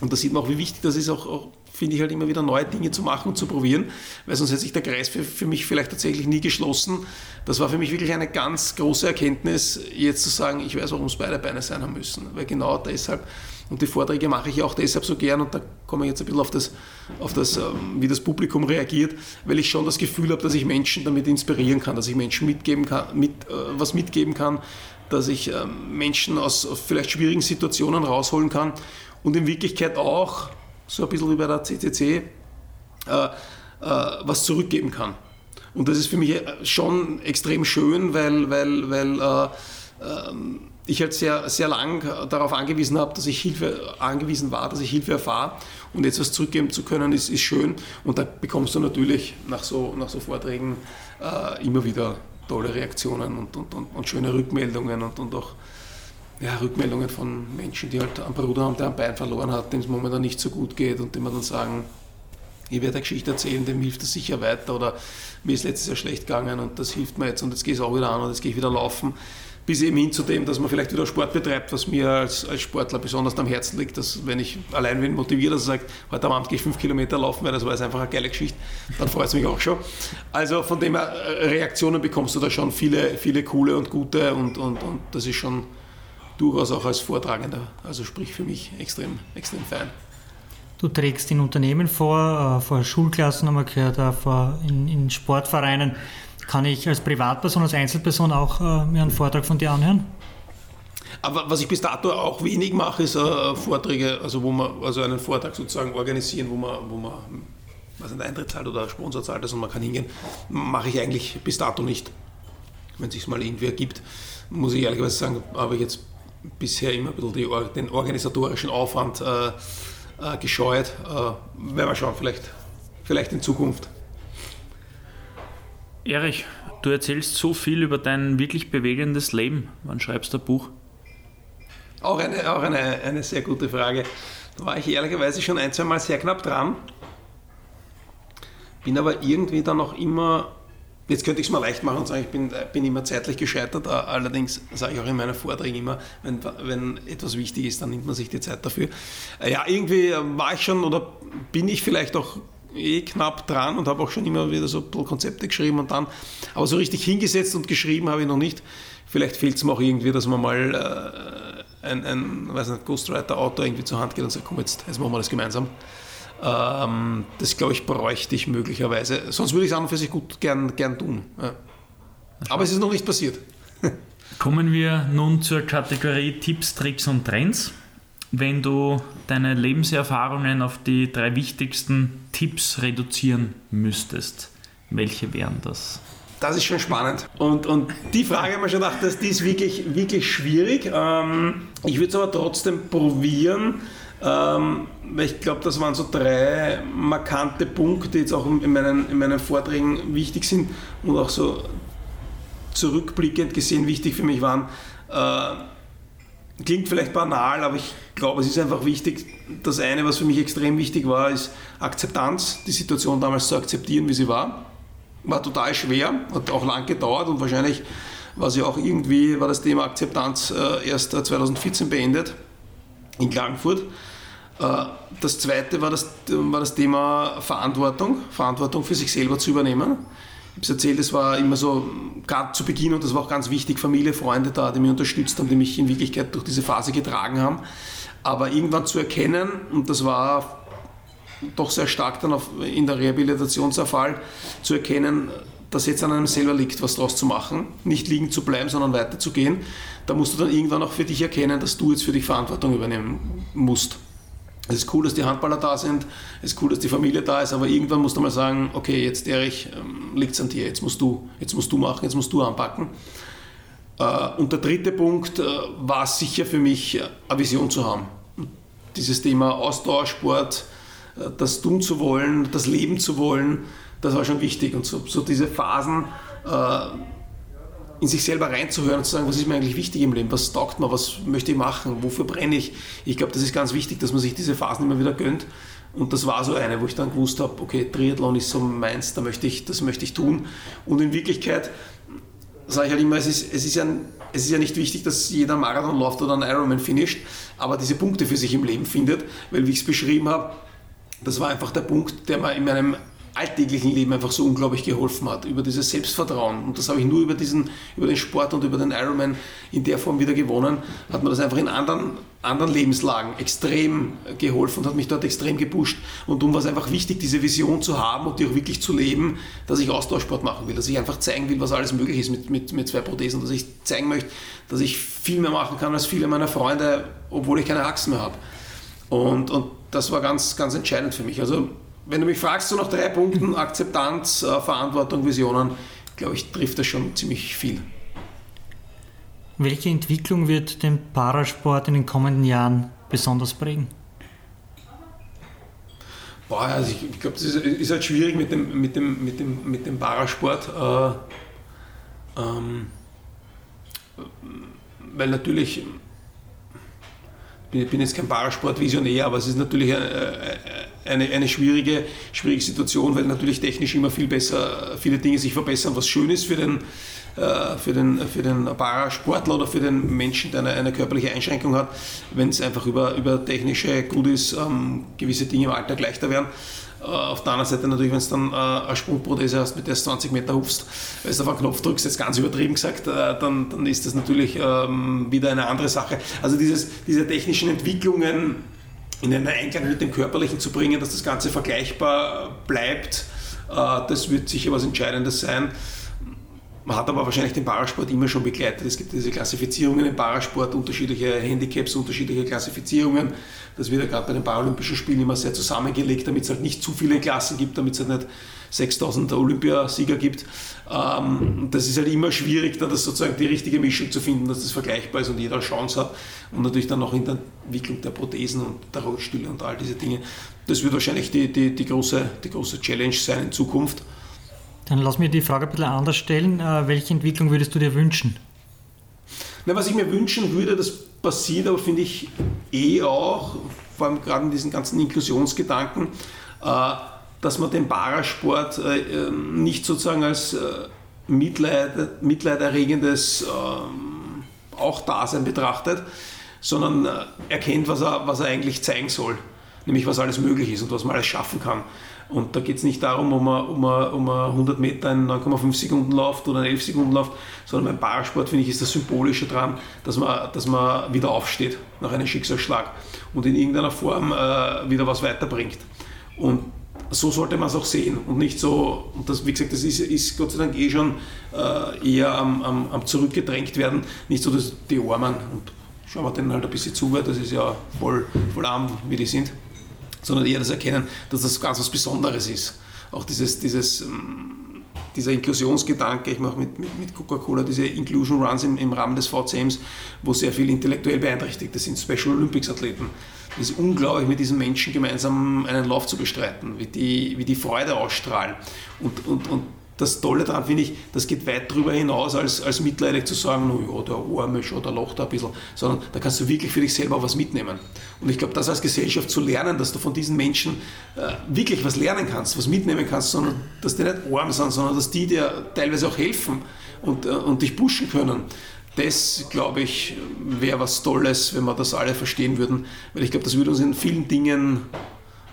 Und da sieht man auch, wie wichtig das ist, auch, auch finde ich halt immer wieder neue Dinge zu machen und zu probieren, weil sonst hätte sich der Kreis für, für mich vielleicht tatsächlich nie geschlossen. Das war für mich wirklich eine ganz große Erkenntnis, jetzt zu sagen, ich weiß, warum es beide Beine sein haben müssen, weil genau deshalb, und die Vorträge mache ich auch deshalb so gern und da komme ich jetzt ein bisschen auf das, auf das ähm, wie das Publikum reagiert, weil ich schon das Gefühl habe, dass ich Menschen damit inspirieren kann, dass ich Menschen mitgeben kann, mit, äh, was mitgeben kann, dass ich ähm, Menschen aus vielleicht schwierigen Situationen rausholen kann und in Wirklichkeit auch so ein bisschen wie bei der CCC, äh, äh, was zurückgeben kann. Und das ist für mich äh, schon extrem schön, weil, weil, weil äh, ähm, ich halt sehr, sehr lang darauf angewiesen habe, dass ich Hilfe angewiesen war, dass ich Hilfe erfahre und jetzt was zurückgeben zu können, ist, ist schön. Und da bekommst du natürlich nach so, nach so Vorträgen äh, immer wieder tolle Reaktionen und, und, und, und schöne Rückmeldungen und, und auch ja, Rückmeldungen von Menschen, die halt einen Bruder haben, der ein Bein verloren hat, dem es momentan nicht so gut geht und die mir dann sagen, ich werde eine Geschichte erzählen, dem hilft das sicher weiter oder mir ist letztes Jahr schlecht gegangen und das hilft mir jetzt und jetzt gehe ich auch wieder an und jetzt gehe ich wieder laufen. Bis eben hin zu dem, dass man vielleicht wieder Sport betreibt, was mir als, als Sportler besonders am Herzen liegt, dass wenn ich allein bin, motiviert, dass er sagt, heute Abend gehe ich fünf Kilometer laufen, weil das war jetzt einfach eine geile Geschichte, dann freut es mich auch schon. Also von dem her, äh, Reaktionen bekommst du da schon viele, viele coole und gute und, und, und das ist schon, durchaus auch als Vortragender. Also sprich für mich extrem, extrem fein. Du trägst in Unternehmen vor, äh, vor Schulklassen haben wir gehört, auch vor, in, in Sportvereinen. Kann ich als Privatperson, als Einzelperson auch äh, mir einen Vortrag von dir anhören? Aber was ich bis dato auch wenig mache, ist äh, Vorträge, also wo man, also einen Vortrag sozusagen organisieren, wo man, wo man was ein Eintritt zahlt oder Sponsor zahlt, also man kann hingehen, mache ich eigentlich bis dato nicht. Wenn es sich mal irgendwie ergibt, muss ich ehrlicherweise sagen, habe ich jetzt bisher immer ein bisschen die, den organisatorischen Aufwand äh, äh, gescheut. Äh, werden wir schauen, vielleicht, vielleicht in Zukunft. Erich, du erzählst so viel über dein wirklich bewegendes Leben. Wann schreibst du ein Buch? Auch eine, auch eine, eine sehr gute Frage. Da war ich ehrlicherweise schon ein, zwei Mal sehr knapp dran. Bin aber irgendwie dann noch immer, jetzt könnte ich es mal leicht machen und sagen, ich bin, bin immer zeitlich gescheitert. Allerdings sage ich auch in meinen Vorträgen immer, wenn, wenn etwas wichtig ist, dann nimmt man sich die Zeit dafür. Ja, irgendwie war ich schon oder bin ich vielleicht auch eh knapp dran und habe auch schon immer wieder so Konzepte geschrieben und dann, aber so richtig hingesetzt und geschrieben habe ich noch nicht. Vielleicht fehlt es mir auch irgendwie, dass man mal äh, ein, ein weiß nicht, Ghostwriter-Autor irgendwie zur Hand geht und sagt, komm, jetzt, jetzt machen wir das gemeinsam. Ähm, das, glaube ich, bräuchte ich möglicherweise. Sonst würde ich es an und für sich gut gern, gern tun. Ja. Aber es ist noch nicht passiert. Kommen wir nun zur Kategorie Tipps, Tricks und Trends. Wenn du deine Lebenserfahrungen auf die drei wichtigsten Tipps reduzieren müsstest, welche wären das? Das ist schon spannend. Und, und die Frage haben wir schon gedacht, dass die ist wirklich, wirklich schwierig. Ähm, ich würde es aber trotzdem probieren, ähm, weil ich glaube, das waren so drei markante Punkte, die jetzt auch in meinen, in meinen Vorträgen wichtig sind und auch so zurückblickend gesehen wichtig für mich waren. Äh, klingt vielleicht banal, aber ich glaube, es ist einfach wichtig. Das eine, was für mich extrem wichtig war, ist Akzeptanz, die Situation damals zu akzeptieren, wie sie war war total schwer, hat auch lang gedauert und wahrscheinlich war sie auch irgendwie, war das Thema Akzeptanz äh, erst 2014 beendet in Klagenfurt. Äh, das zweite war das, war das Thema Verantwortung, Verantwortung für sich selber zu übernehmen. Ich habe es erzählt, es war immer so, gerade zu Beginn, und das war auch ganz wichtig, Familie, Freunde da, die mich unterstützt haben, die mich in Wirklichkeit durch diese Phase getragen haben. Aber irgendwann zu erkennen, und das war doch sehr stark dann auf, in der Rehabilitationserfall zu erkennen, dass jetzt an einem selber liegt, was daraus zu machen, nicht liegen zu bleiben, sondern weiterzugehen. Da musst du dann irgendwann auch für dich erkennen, dass du jetzt für dich Verantwortung übernehmen musst. Es ist cool, dass die Handballer da sind, es ist cool, dass die Familie da ist, aber irgendwann musst du mal sagen, okay, jetzt Erich, ähm, liegt es an dir, jetzt musst du, jetzt musst du machen, jetzt musst du anpacken. Äh, und der dritte Punkt äh, war sicher für mich, eine Vision zu haben. Dieses Thema Ausdauersport, das tun zu wollen, das leben zu wollen, das war schon wichtig. Und so, so diese Phasen, äh, in sich selber reinzuhören und zu sagen, was ist mir eigentlich wichtig im Leben, was taugt mir, was möchte ich machen, wofür brenne ich. Ich glaube, das ist ganz wichtig, dass man sich diese Phasen immer wieder gönnt. Und das war so eine, wo ich dann gewusst habe, okay, Triathlon ist so meins, da möchte ich, das möchte ich tun. Und in Wirklichkeit sage ich halt immer, es ist, es, ist ja, es ist ja nicht wichtig, dass jeder Marathon läuft oder ein Ironman finisht, aber diese Punkte für sich im Leben findet, weil wie ich es beschrieben habe, das war einfach der Punkt, der mir in meinem alltäglichen Leben einfach so unglaublich geholfen hat, über dieses Selbstvertrauen. Und das habe ich nur über, diesen, über den Sport und über den Ironman in der Form wieder gewonnen, hat mir das einfach in anderen, anderen Lebenslagen extrem geholfen und hat mich dort extrem gepusht. Und darum war es einfach wichtig, diese Vision zu haben und die auch wirklich zu leben, dass ich Austauschsport machen will, dass ich einfach zeigen will, was alles möglich ist mit, mit, mit zwei Prothesen, dass ich zeigen möchte, dass ich viel mehr machen kann als viele meiner Freunde, obwohl ich keine Achsen mehr habe. Und, und das war ganz, ganz entscheidend für mich. Also, wenn du mich fragst, so nach drei Punkten, Akzeptanz, äh, Verantwortung, Visionen, glaube ich, trifft das schon ziemlich viel. Welche Entwicklung wird den Parasport in den kommenden Jahren besonders prägen? Boah, also ich, ich glaube, das ist, ist, halt schwierig mit dem, mit dem, mit dem, mit dem Parasport. Äh, ähm, weil natürlich ich bin jetzt kein Parasport-Visionär, aber es ist natürlich eine, eine, schwierige, schwierige Situation, weil natürlich technisch immer viel besser, viele Dinge sich verbessern, was schön ist für den, äh, für den, für den Parasportler oder für den Menschen, der eine, eine körperliche Einschränkung hat, wenn es einfach über, über technische Goodies ähm, gewisse Dinge im Alltag leichter werden. Äh, auf der anderen Seite natürlich, wenn du dann äh, eine Sprungprothese hast, mit der du 20 Meter hupfst, wenn du auf einen Knopf drückst, jetzt ganz übertrieben gesagt, äh, dann, dann ist das natürlich ähm, wieder eine andere Sache. Also dieses, diese technischen Entwicklungen in einen Einklang mit dem Körperlichen zu bringen, dass das Ganze vergleichbar bleibt. Äh, das wird sicher was Entscheidendes sein. Man hat aber wahrscheinlich den Parasport immer schon begleitet. Es gibt diese Klassifizierungen im Parasport, unterschiedliche Handicaps, unterschiedliche Klassifizierungen. Das wird ja gerade bei den Paralympischen Spielen immer sehr zusammengelegt, damit es halt nicht zu viele Klassen gibt, damit es halt nicht 6000 Olympiasieger gibt. Ähm, das ist halt immer schwierig, da das sozusagen die richtige Mischung zu finden, dass das vergleichbar ist und jeder eine Chance hat. Und natürlich dann auch in der Entwicklung der Prothesen und der Rollstühle und all diese Dinge. Das wird wahrscheinlich die, die, die, große, die große Challenge sein in Zukunft. Dann lass mir die Frage ein bisschen anders stellen. Äh, welche Entwicklung würdest du dir wünschen? Na, was ich mir wünschen würde, das passiert aber, finde ich, eh auch, vor allem gerade in diesen ganzen Inklusionsgedanken, äh, dass man den Parasport äh, ähm, nicht sozusagen als Mitleid, mitleiderregendes ähm, auch Dasein betrachtet, sondern erkennt, was er, was er eigentlich zeigen soll, nämlich was alles möglich ist und was man alles schaffen kann. Und da geht es nicht darum, ob man, ob, man, ob man 100 Meter in 9,5 Sekunden läuft oder in 11 Sekunden läuft, sondern beim Parasport, finde ich, ist das Symbolische dran, dass man, dass man wieder aufsteht nach einem Schicksalsschlag und in irgendeiner Form äh, wieder was weiterbringt. Und so sollte man es auch sehen und nicht so, und das, wie gesagt, das ist, ist Gott sei Dank eh schon äh, eher am, am, am, zurückgedrängt werden, nicht so, dass die Armen, und schauen wir denen halt ein bisschen zu, weil das ist ja voll, voll arm, wie die sind sondern eher das Erkennen, dass das ganz was Besonderes ist. Auch dieses, dieses, ähm, dieser Inklusionsgedanke, ich mache mit, mit, mit Coca-Cola diese Inclusion Runs im, im Rahmen des VCMs, wo sehr viele intellektuell Beeinträchtigte sind, Special Olympics Athleten. Es ist unglaublich, mit diesen Menschen gemeinsam einen Lauf zu bestreiten, wie die, wie die Freude ausstrahlen. Und, und, und das Tolle daran finde ich, das geht weit darüber hinaus, als, als mitleidig zu sagen, no, ja, der Arme schon, der Loch da ein bisschen, sondern da kannst du wirklich für dich selber was mitnehmen. Und ich glaube, das als Gesellschaft zu lernen, dass du von diesen Menschen äh, wirklich was lernen kannst, was mitnehmen kannst, sondern dass die nicht arm sind, sondern dass die dir teilweise auch helfen und, äh, und dich pushen können. Das, glaube ich, wäre was Tolles, wenn wir das alle verstehen würden, weil ich glaube, das würde uns in vielen Dingen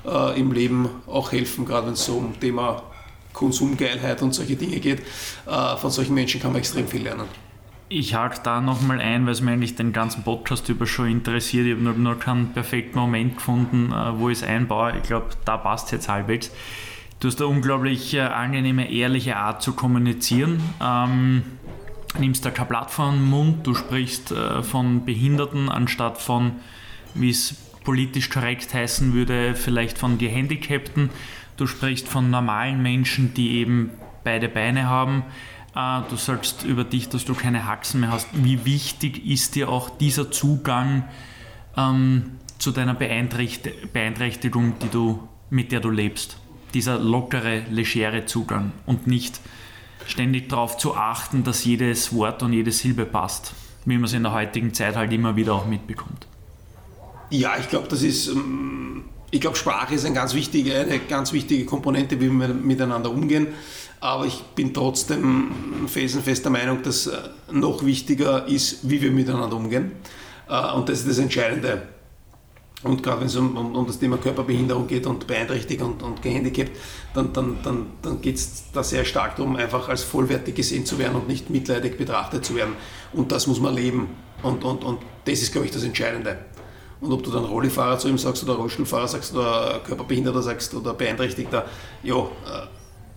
äh, im Leben auch helfen, gerade wenn es so um Thema Konsumgeilheit und solche Dinge geht. Äh, von solchen Menschen kann man extrem viel lernen. Ich hake da nochmal ein, weil es mir eigentlich den ganzen Podcast über schon interessiert. Ich habe nur, nur keinen perfekten Moment gefunden, äh, wo ich es einbaue. Ich glaube, da passt jetzt halbwegs. Du hast eine unglaublich äh, angenehme, ehrliche Art zu kommunizieren. Ähm, nimmst da kein Blatt den Mund, du sprichst von Behinderten anstatt von, wie es politisch korrekt heißen würde, vielleicht von Gehandicapten. Du sprichst von normalen Menschen, die eben beide Beine haben. Äh, du sagst über dich, dass du keine Haxen mehr hast. Wie wichtig ist dir auch dieser Zugang ähm, zu deiner Beeinträchtigung, die du, mit der du lebst? Dieser lockere, legere Zugang und nicht ständig darauf zu achten, dass jedes Wort und jede Silbe passt, wie man es in der heutigen Zeit halt immer wieder auch mitbekommt. Ja, ich glaube, das ist ähm, ich glaube, Sprache ist eine ganz, wichtige, eine ganz wichtige Komponente, wie wir miteinander umgehen. Aber ich bin trotzdem felsenfester Meinung, dass äh, noch wichtiger ist, wie wir miteinander umgehen. Äh, und das ist das Entscheidende. Und gerade wenn es um, um, um, das Thema Körperbehinderung geht und beeinträchtigt und, und gehandicapt, dann, dann, dann, dann geht es da sehr stark darum, einfach als vollwertig gesehen zu werden und nicht mitleidig betrachtet zu werden. Und das muss man leben. Und, und, und das ist, glaube ich, das Entscheidende. Und ob du dann Rollifahrer zu ihm sagst oder Rollstuhlfahrer sagst oder Körperbehinderter sagst oder Beeinträchtigter, ja, äh,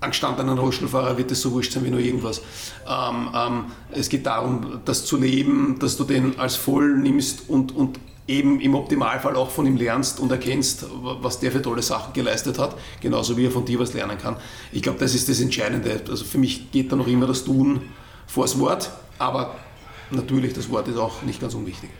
angestandenen Rollstuhlfahrer wird es so wurscht sein wie nur irgendwas. Ähm, ähm, es geht darum, das zu leben, dass du den als voll nimmst und, und eben im Optimalfall auch von ihm lernst und erkennst, was der für tolle Sachen geleistet hat, genauso wie er von dir was lernen kann. Ich glaube, das ist das Entscheidende. Also für mich geht da noch immer das Tun vors Wort, aber natürlich, das Wort ist auch nicht ganz unwichtig.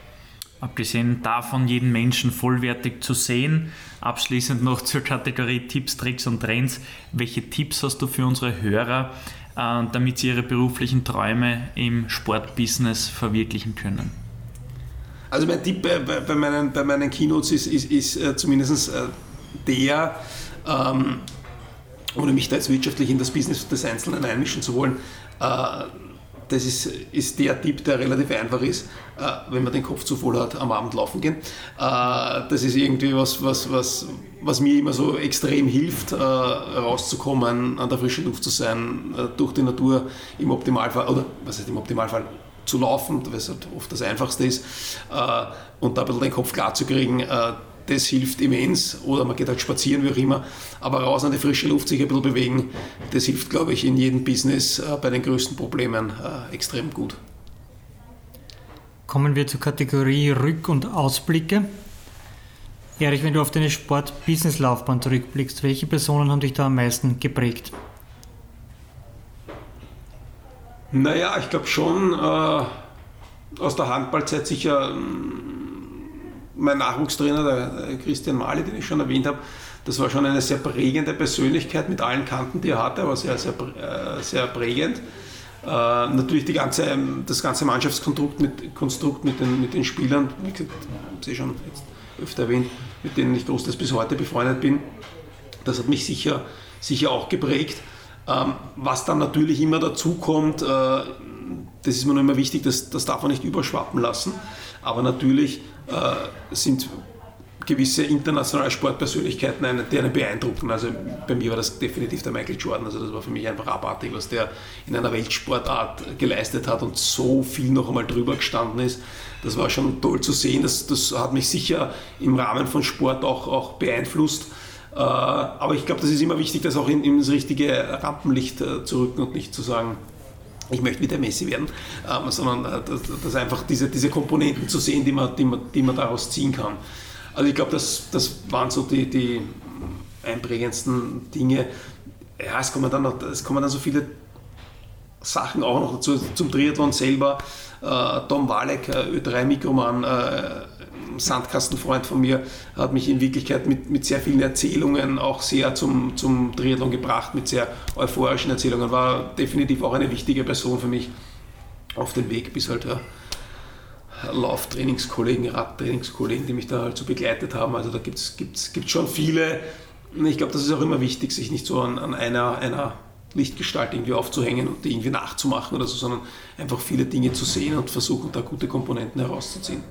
Abgesehen davon, jeden Menschen vollwertig zu sehen. Abschließend noch zur Kategorie Tipps, Tricks und Trends. Welche Tipps hast du für unsere Hörer, äh, damit sie ihre beruflichen Träume im Sportbusiness verwirklichen können? Also mein Tipp bei, meinen, bei meinen Keynotes ist, ist, ist äh, zumindest äh, der, ähm, ohne mich da jetzt wirtschaftlich in das Business des Einzelnen einmischen zu wollen, äh, das ist, ist der Tipp, der relativ einfach ist, äh, wenn man den Kopf zu voll hat, am Abend laufen gehen. Äh, das ist irgendwie was, was, was, was mir immer so extrem hilft, äh, rauszukommen, an der frischen Luft zu sein, äh, durch die Natur im Optimalfall, oder was heißt im Optimalfall, zu laufen, was halt oft das Einfachste ist, äh, und da ein bisschen den Kopf klar zu kriegen. Das hilft immens. Oder man geht halt spazieren, wie auch immer. Aber raus an die frische Luft, sich ein bisschen bewegen, das hilft, glaube ich, in jedem Business äh, bei den größten Problemen äh, extrem gut. Kommen wir zur Kategorie Rück- und Ausblicke. Erich, wenn du auf deine Sport-Business-Laufbahn zurückblickst, welche Personen haben dich da am meisten geprägt? Naja, ich glaube schon äh, aus der Handballzeit sicher mein Nachwuchstrainer, der Christian Mali, den ich schon erwähnt habe, das war schon eine sehr prägende Persönlichkeit mit allen Kanten, die er hatte, aber sehr, sehr, äh, sehr prägend. Äh, natürlich die ganze, das ganze Mannschaftskonstrukt mit, Konstrukt mit, den, mit den Spielern, wie gesagt, habe ich schon jetzt öfter erwähnt, mit denen ich großteils bis heute befreundet bin. Das hat mich sicher, sicher auch geprägt. Ähm, was dann natürlich immer dazu kommt, äh, das ist mir nur immer wichtig, das, das darf man nicht überschwappen lassen. Aber natürlich äh, sind gewisse internationale Sportpersönlichkeiten, die einen beeindrucken. Also bei mir war das definitiv der Michael Jordan. Also das war für mich einfach abartig, was der in einer Weltsportart geleistet hat und so viel noch einmal drüber gestanden ist. Das war schon toll zu sehen. Das, das hat mich sicher im Rahmen von Sport auch, auch beeinflusst. Äh, aber ich glaube, das ist immer wichtig, das auch in, ins richtige Rampenlicht äh, zu rücken und nicht zu sagen, ich möchte wie der Messi werden, ähm, sondern äh, das, das einfach diese, diese Komponenten zu sehen, die man, die, man, die man daraus ziehen kann. Also ich glaube, das, das waren so die, die einprägendsten Dinge. Ja, es kommen dann, noch, es kommen dann so viele Sachen auch noch dazu, zum Triathlon selber. Äh, Tom Walek, äh, Ö3-Mikroman, äh, Sandkastenfreund von mir, hat mich in Wirklichkeit mit, mit sehr vielen Erzählungen auch sehr zum, zum Triathlon gebracht, mit sehr euphorischen Erzählungen. War definitiv auch eine wichtige Person für mich auf dem Weg bis halt ja, Lauftrainingskollegen, Radtrainingskollegen, die mich da halt so begleitet haben. Also da gibt es schon viele. Ich glaube, das ist auch immer wichtig, sich nicht so an, an einer, einer Lichtgestalt irgendwie aufzuhängen und die irgendwie nachzumachen oder so, sondern einfach viele Dinge zu sehen und versuchen, da gute Komponenten herauszuziehen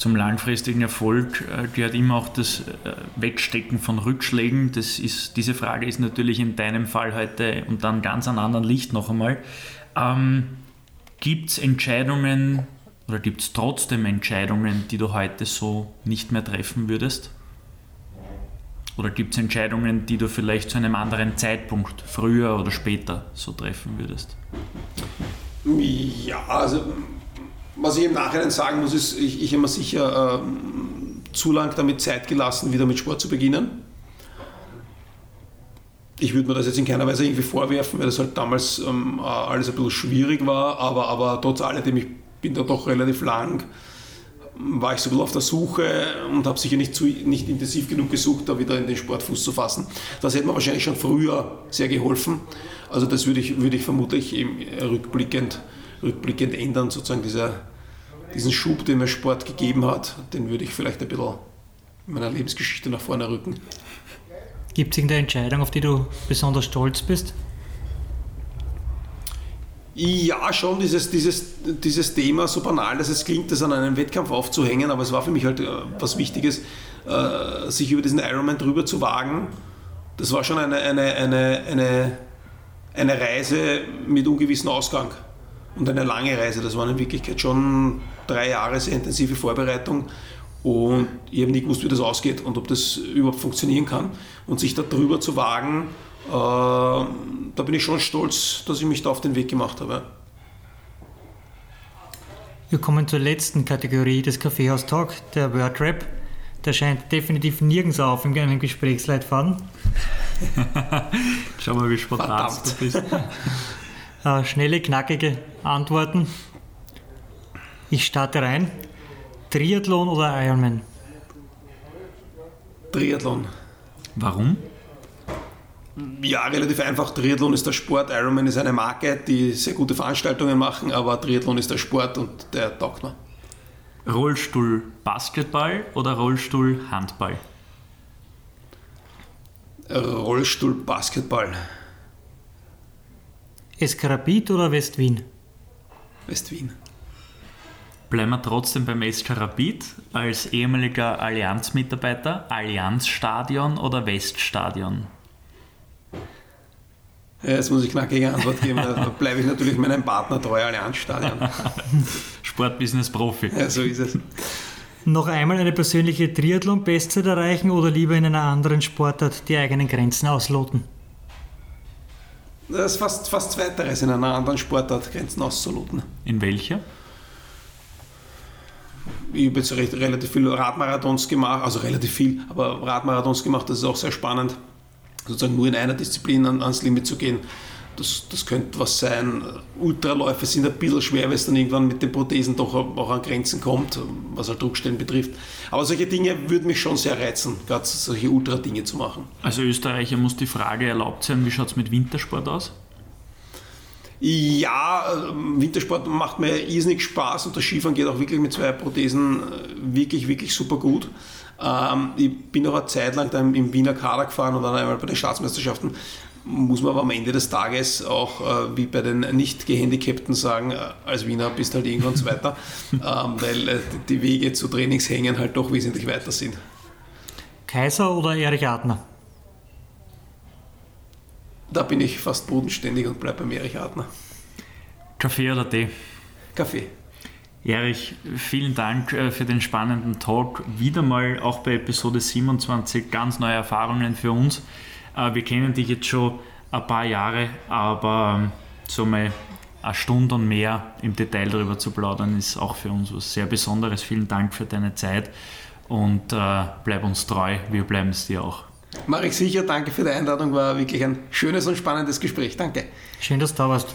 zum langfristigen Erfolg äh, gehört immer auch das äh, Wegstecken von Rückschlägen. Das ist, diese Frage ist natürlich in deinem Fall heute und dann ganz an anderen Licht noch einmal. Ähm, gibt es Entscheidungen oder gibt es trotzdem Entscheidungen, die du heute so nicht mehr treffen würdest? Oder gibt es Entscheidungen, die du vielleicht zu einem anderen Zeitpunkt, früher oder später, so treffen würdest? Ja, also was ich im Nachhinein sagen muss, ist, ich, ich habe mir sicher äh, zu lang damit Zeit gelassen, wieder mit Sport zu beginnen. Ich würde mir das jetzt in keiner Weise irgendwie vorwerfen, weil das halt damals ähm, alles ein bisschen schwierig war, aber, aber trotz alledem, ich bin da doch relativ lang, war ich so ein bisschen auf der Suche und habe sicher nicht, zu, nicht intensiv genug gesucht, da wieder in den Sport Fuß zu fassen. Das hätte mir wahrscheinlich schon früher sehr geholfen. Also das würde ich, würde ich vermutlich rückblickend, rückblickend ändern, sozusagen dieser diesen Schub, den mir Sport gegeben hat, den würde ich vielleicht ein bisschen in meiner Lebensgeschichte nach vorne rücken. Gibt es irgendeine Entscheidung, auf die du besonders stolz bist? Ja, schon dieses, dieses, dieses Thema, so banal, dass es klingt, das an einen Wettkampf aufzuhängen, aber es war für mich halt äh, was Wichtiges, äh, sich über diesen Ironman drüber zu wagen. Das war schon eine, eine, eine, eine, eine Reise mit ungewissem Ausgang und eine lange Reise. Das war in Wirklichkeit schon drei Jahre sehr intensive Vorbereitung und ich habe nie gewusst, wie das ausgeht und ob das überhaupt funktionieren kann. Und sich da drüber zu wagen, äh, da bin ich schon stolz, dass ich mich da auf den Weg gemacht habe. Wir kommen zur letzten Kategorie des Kaffeehaus Talk, der Wordrap. Der scheint definitiv nirgends auf in einem Gesprächsleitfaden. Schau mal, wie spontan du bist. Äh, schnelle, knackige Antworten. Ich starte rein. Triathlon oder Ironman? Triathlon. Warum? Ja, relativ einfach. Triathlon ist der Sport, Ironman ist eine Marke, die sehr gute Veranstaltungen machen, aber Triathlon ist der Sport und der taugt mir. Rollstuhl Basketball oder Rollstuhl Handball? Rollstuhl Basketball. Eskarabit oder West-Wien? West-Wien. Bleiben wir trotzdem beim Rapid als ehemaliger Allianz-Mitarbeiter. Allianzstadion oder Weststadion? Ja, jetzt muss ich knackige Antwort geben. Da bleibe ich natürlich meinem Partner treu, Allianzstadion. Sportbusiness-Profi. Ja, so ist es. Noch einmal eine persönliche Triathlon-Bestzeit erreichen oder lieber in einer anderen Sportart die eigenen Grenzen ausloten? Das ist fast, fast zweiteres in einer anderen Sportart, Grenzen auszuloten. In welcher? Ich habe jetzt recht, relativ viel Radmarathons gemacht, also relativ viel, aber Radmarathons gemacht, das ist auch sehr spannend, sozusagen nur in einer Disziplin ans Limit zu gehen. Das, das könnte was sein. Ultraläufe sind ein bisschen schwer, weil es dann irgendwann mit den Prothesen doch auch an Grenzen kommt, was halt Druckstellen betrifft. Aber solche Dinge würden mich schon sehr reizen, gerade solche Ultra-Dinge zu machen. Als Österreicher muss die Frage erlaubt sein, wie schaut es mit Wintersport aus? Ja, äh, Wintersport macht mir irrsinnig Spaß und das Skifahren geht auch wirklich mit zwei Prothesen äh, wirklich, wirklich super gut. Ähm, ich bin noch eine Zeit lang dann im Wiener Kader gefahren und dann einmal bei den Staatsmeisterschaften. Muss man aber am Ende des Tages auch äh, wie bei den Nicht-Gehandicapten sagen, als Wiener bist halt irgendwann Zweiter, ähm, weil die Wege zu Trainingshängen halt doch wesentlich weiter sind. Kaiser oder Erich Adner? Da bin ich fast bodenständig und bleibe beim Erich Adner. Kaffee oder Tee? Kaffee. Erich, vielen Dank äh, für den spannenden Talk. Wieder mal auch bei Episode 27 ganz neue Erfahrungen für uns. Äh, wir kennen dich jetzt schon ein paar Jahre, aber ähm, so mal eine Stunde und mehr im Detail darüber zu plaudern, ist auch für uns was sehr Besonderes. Vielen Dank für deine Zeit und äh, bleib uns treu. Wir bleiben es dir auch. Mache ich sicher. Danke für die Einladung. War wirklich ein schönes und spannendes Gespräch. Danke. Schön, dass du da warst.